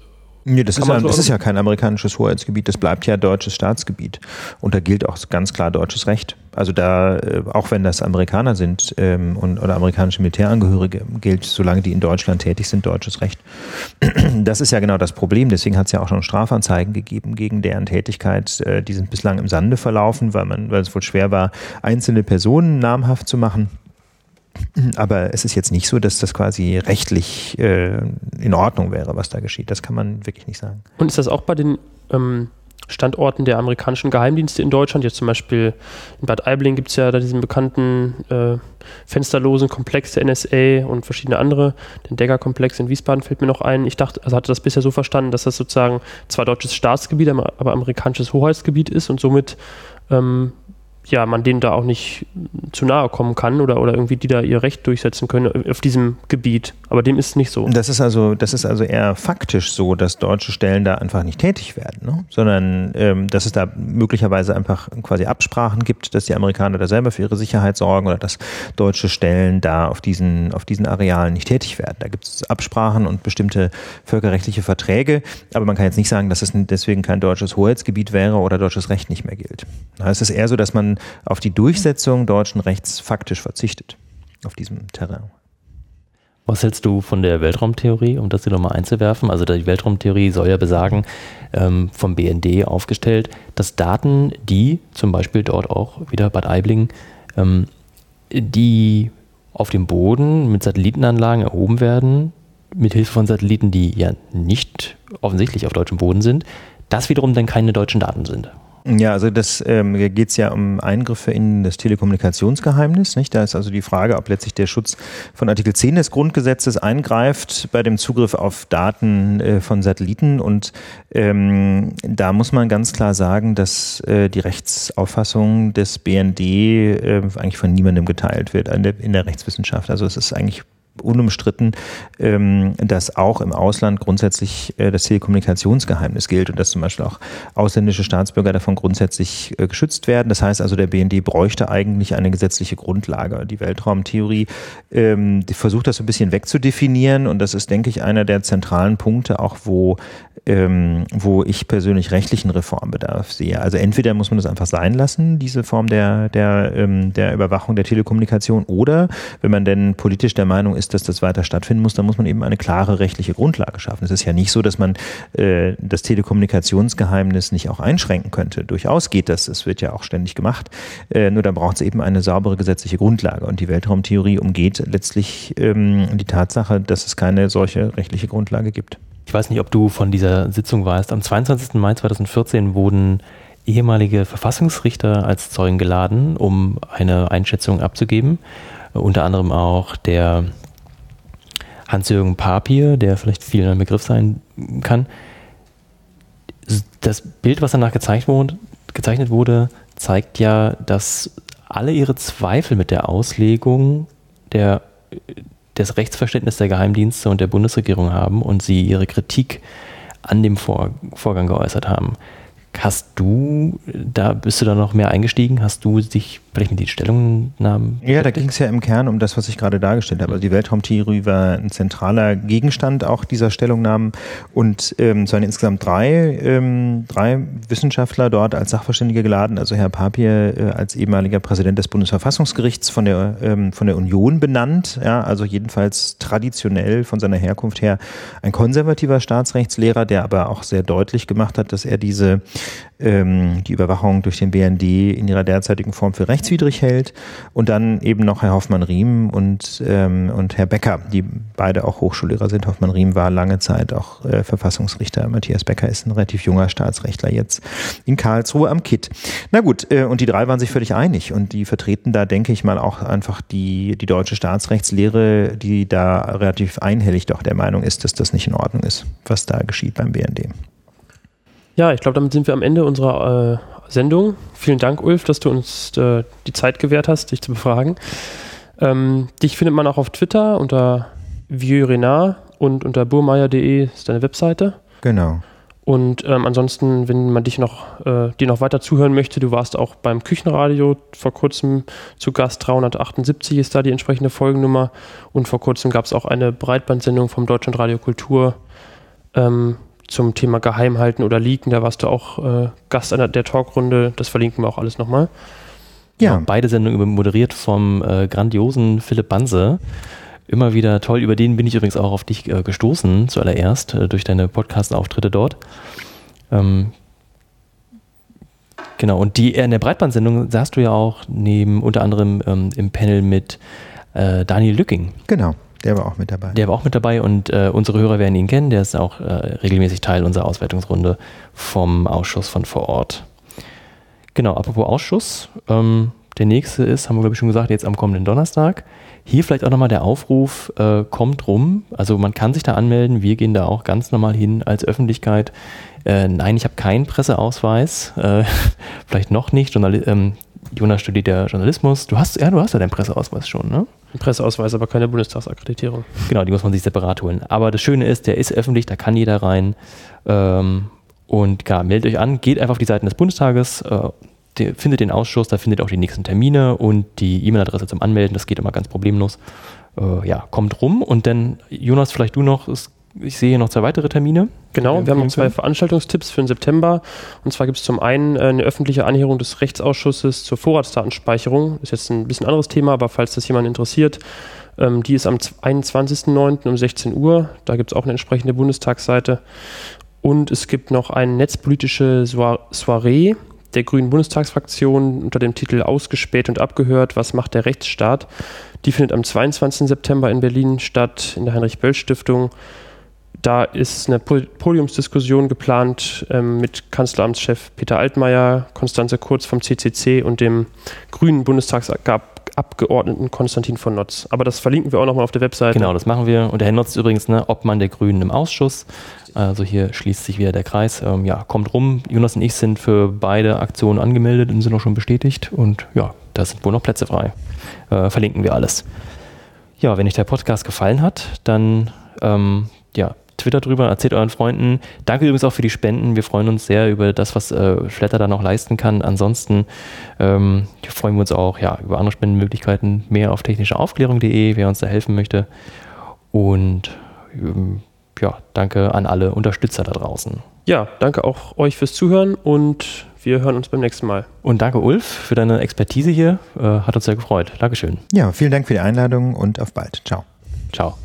Nee, das, ist ja, das ist ja kein amerikanisches Hoheitsgebiet, das bleibt ja deutsches Staatsgebiet. Und da gilt auch ganz klar deutsches Recht. Also da, äh, auch wenn das Amerikaner sind ähm, und, oder amerikanische Militärangehörige, gilt, solange die in Deutschland tätig sind, deutsches Recht. Das ist ja genau das Problem. Deswegen hat es ja auch schon Strafanzeigen gegeben gegen deren Tätigkeit. Äh, die sind bislang im Sande verlaufen, weil, man, weil es wohl schwer war, einzelne Personen namhaft zu machen. Aber es ist jetzt nicht so, dass das quasi rechtlich äh, in Ordnung wäre, was da geschieht. Das kann man wirklich nicht sagen. Und ist das auch bei den ähm, Standorten der amerikanischen Geheimdienste in Deutschland? Jetzt zum Beispiel in Bad Aibling gibt es ja da diesen bekannten äh, fensterlosen Komplex der NSA und verschiedene andere. Den Degger-Komplex in Wiesbaden fällt mir noch ein. Ich dachte, also hatte das bisher so verstanden, dass das sozusagen zwar deutsches Staatsgebiet, aber amerikanisches Hoheitsgebiet ist und somit ähm, ja, man denen da auch nicht zu nahe kommen kann oder, oder irgendwie die da ihr Recht durchsetzen können auf diesem Gebiet. Aber dem ist nicht so. Das ist also, das ist also eher faktisch so, dass deutsche Stellen da einfach nicht tätig werden, ne? sondern ähm, dass es da möglicherweise einfach quasi Absprachen gibt, dass die Amerikaner da selber für ihre Sicherheit sorgen oder dass deutsche Stellen da auf diesen, auf diesen Arealen nicht tätig werden. Da gibt es Absprachen und bestimmte völkerrechtliche Verträge, aber man kann jetzt nicht sagen, dass es deswegen kein deutsches Hoheitsgebiet wäre oder deutsches Recht nicht mehr gilt. Es ist eher so, dass man auf die Durchsetzung deutschen Rechts faktisch verzichtet, auf diesem Terrain. Was hältst du von der Weltraumtheorie, um das hier nochmal einzuwerfen? Also die Weltraumtheorie soll ja besagen, ähm, vom BND aufgestellt, dass Daten, die zum Beispiel dort auch wieder Bad Aibling, ähm, die auf dem Boden mit Satellitenanlagen erhoben werden, mit Hilfe von Satelliten, die ja nicht offensichtlich auf deutschem Boden sind, das wiederum dann keine deutschen Daten sind. Ja, also das ähm, geht es ja um Eingriffe in das Telekommunikationsgeheimnis. Nicht? Da ist also die Frage, ob letztlich der Schutz von Artikel 10 des Grundgesetzes eingreift bei dem Zugriff auf Daten äh, von Satelliten. Und ähm, da muss man ganz klar sagen, dass äh, die Rechtsauffassung des BND äh, eigentlich von niemandem geteilt wird in der, in der Rechtswissenschaft. Also es ist eigentlich unumstritten, ähm, dass auch im Ausland grundsätzlich äh, das Telekommunikationsgeheimnis gilt und dass zum Beispiel auch ausländische Staatsbürger davon grundsätzlich äh, geschützt werden. Das heißt also, der BND bräuchte eigentlich eine gesetzliche Grundlage. Die Weltraumtheorie ähm, die versucht das so ein bisschen wegzudefinieren und das ist, denke ich, einer der zentralen Punkte, auch wo ähm, wo ich persönlich rechtlichen Reformbedarf sehe. Also entweder muss man das einfach sein lassen, diese Form der, der, ähm, der Überwachung der Telekommunikation, oder wenn man denn politisch der Meinung ist, dass das weiter stattfinden muss, dann muss man eben eine klare rechtliche Grundlage schaffen. Es ist ja nicht so, dass man äh, das Telekommunikationsgeheimnis nicht auch einschränken könnte. Durchaus geht das, es wird ja auch ständig gemacht. Äh, nur da braucht es eben eine saubere gesetzliche Grundlage. Und die Weltraumtheorie umgeht letztlich ähm, die Tatsache, dass es keine solche rechtliche Grundlage gibt. Ich weiß nicht, ob du von dieser Sitzung weißt. Am 22. Mai 2014 wurden ehemalige Verfassungsrichter als Zeugen geladen, um eine Einschätzung abzugeben. Unter anderem auch der Hans-Jürgen Papier, der vielleicht vielen ein Begriff sein kann. Das Bild, was danach gezeigt wurde, gezeichnet wurde, zeigt ja, dass alle ihre Zweifel mit der Auslegung der das Rechtsverständnis der Geheimdienste und der Bundesregierung haben und sie ihre Kritik an dem Vor Vorgang geäußert haben. Hast du, da bist du da noch mehr eingestiegen? Hast du dich vielleicht mit den Stellungnahmen? Ja, da ging es ja im Kern um das, was ich gerade dargestellt habe. Also die Weltraumtheorie war ein zentraler Gegenstand auch dieser Stellungnahmen und ähm, es waren insgesamt drei, ähm, drei Wissenschaftler dort als Sachverständige geladen. Also Herr Papier äh, als ehemaliger Präsident des Bundesverfassungsgerichts von der, ähm, von der Union benannt, ja, also jedenfalls traditionell von seiner Herkunft her ein konservativer Staatsrechtslehrer, der aber auch sehr deutlich gemacht hat, dass er diese ähm, die Überwachung durch den BND in ihrer derzeitigen Form für rechtswidrig hält. Und dann eben noch Herr Hoffmann-Riem und, ähm, und Herr Becker, die beide auch Hochschullehrer sind. Hoffmann-Riem war lange Zeit auch äh, Verfassungsrichter. Matthias Becker ist ein relativ junger Staatsrechtler jetzt in Karlsruhe am KIT. Na gut, äh, und die drei waren sich völlig einig und die vertreten da, denke ich mal, auch einfach die, die deutsche Staatsrechtslehre, die da relativ einhellig doch der Meinung ist, dass das nicht in Ordnung ist, was da geschieht beim BND. Ja, ich glaube, damit sind wir am Ende unserer äh, Sendung. Vielen Dank, Ulf, dass du uns äh, die Zeit gewährt hast, dich zu befragen. Ähm, dich findet man auch auf Twitter unter Vieux und unter burmeier.de ist deine Webseite. Genau. Und ähm, ansonsten, wenn man dich noch, äh, dir noch weiter zuhören möchte, du warst auch beim Küchenradio vor kurzem zu Gast, 378 ist da die entsprechende Folgennummer. Und vor kurzem gab es auch eine Breitbandsendung vom Deutschlandradio Kultur. Ähm, zum Thema Geheimhalten oder Leaken. Da warst du auch äh, Gast an der Talkrunde. Das verlinken wir auch alles nochmal. Ja, ja beide Sendungen moderiert vom äh, grandiosen Philipp Banse. Immer wieder toll. Über den bin ich übrigens auch auf dich äh, gestoßen, zuallererst, äh, durch deine Podcast-Auftritte dort. Ähm, genau, und die in der Breitbandsendung saßt du ja auch neben unter anderem ähm, im Panel mit äh, Daniel Lücking. Genau. Der war auch mit dabei. Der war auch mit dabei und äh, unsere Hörer werden ihn kennen. Der ist auch äh, regelmäßig Teil unserer Auswertungsrunde vom Ausschuss von vor Ort. Genau, apropos Ausschuss. Ähm, der nächste ist, haben wir glaube ich schon gesagt, jetzt am kommenden Donnerstag. Hier vielleicht auch nochmal der Aufruf, äh, kommt rum. Also man kann sich da anmelden. Wir gehen da auch ganz normal hin als Öffentlichkeit. Äh, nein, ich habe keinen Presseausweis. Äh, vielleicht noch nicht. Journal ähm, Jonas studiert ja Journalismus. Du hast, ja, du hast ja deinen Presseausweis schon, ne? Ein Presseausweis, aber keine Bundestagsakkreditierung. Genau, die muss man sich separat holen. Aber das Schöne ist, der ist öffentlich, da kann jeder rein. Ähm, und klar, meldet euch an, geht einfach auf die Seiten des Bundestages, äh, die, findet den Ausschuss, da findet auch die nächsten Termine und die E-Mail-Adresse zum Anmelden, das geht immer ganz problemlos. Äh, ja, kommt rum und dann, Jonas, vielleicht du noch, es ich sehe hier noch zwei weitere Termine. Genau, wir haben noch zwei Veranstaltungstipps für den September. Und zwar gibt es zum einen äh, eine öffentliche Anhörung des Rechtsausschusses zur Vorratsdatenspeicherung. Ist jetzt ein bisschen anderes Thema, aber falls das jemand interessiert, ähm, die ist am 21.09. um 16 Uhr. Da gibt es auch eine entsprechende Bundestagsseite. Und es gibt noch eine netzpolitische Soiree der Grünen Bundestagsfraktion unter dem Titel Ausgespäht und abgehört, was macht der Rechtsstaat? Die findet am 22. September in Berlin statt, in der Heinrich-Böll-Stiftung. Da ist eine Podiumsdiskussion geplant ähm, mit Kanzleramtschef Peter Altmaier, Konstanze Kurz vom CCC und dem grünen Bundestagsabgeordneten Konstantin von Notz. Aber das verlinken wir auch nochmal auf der Webseite. Genau, das machen wir. Und der Herr Notz übrigens, ne, Obmann der Grünen im Ausschuss. Also hier schließt sich wieder der Kreis. Ähm, ja, kommt rum. Jonas und ich sind für beide Aktionen angemeldet und sind auch schon bestätigt. Und ja, da sind wohl noch Plätze frei. Äh, verlinken wir alles. Ja, wenn euch der Podcast gefallen hat, dann ähm, ja, Twitter drüber, erzählt euren Freunden. Danke übrigens auch für die Spenden. Wir freuen uns sehr über das, was äh, Schletter da noch leisten kann. Ansonsten ähm, freuen wir uns auch ja, über andere Spendenmöglichkeiten. Mehr auf technischeaufklärung.de, wer uns da helfen möchte. Und ähm, ja, danke an alle Unterstützer da draußen. Ja, danke auch euch fürs Zuhören und wir hören uns beim nächsten Mal. Und danke Ulf für deine Expertise hier. Äh, hat uns sehr gefreut. Dankeschön. Ja, vielen Dank für die Einladung und auf bald. Ciao. Ciao.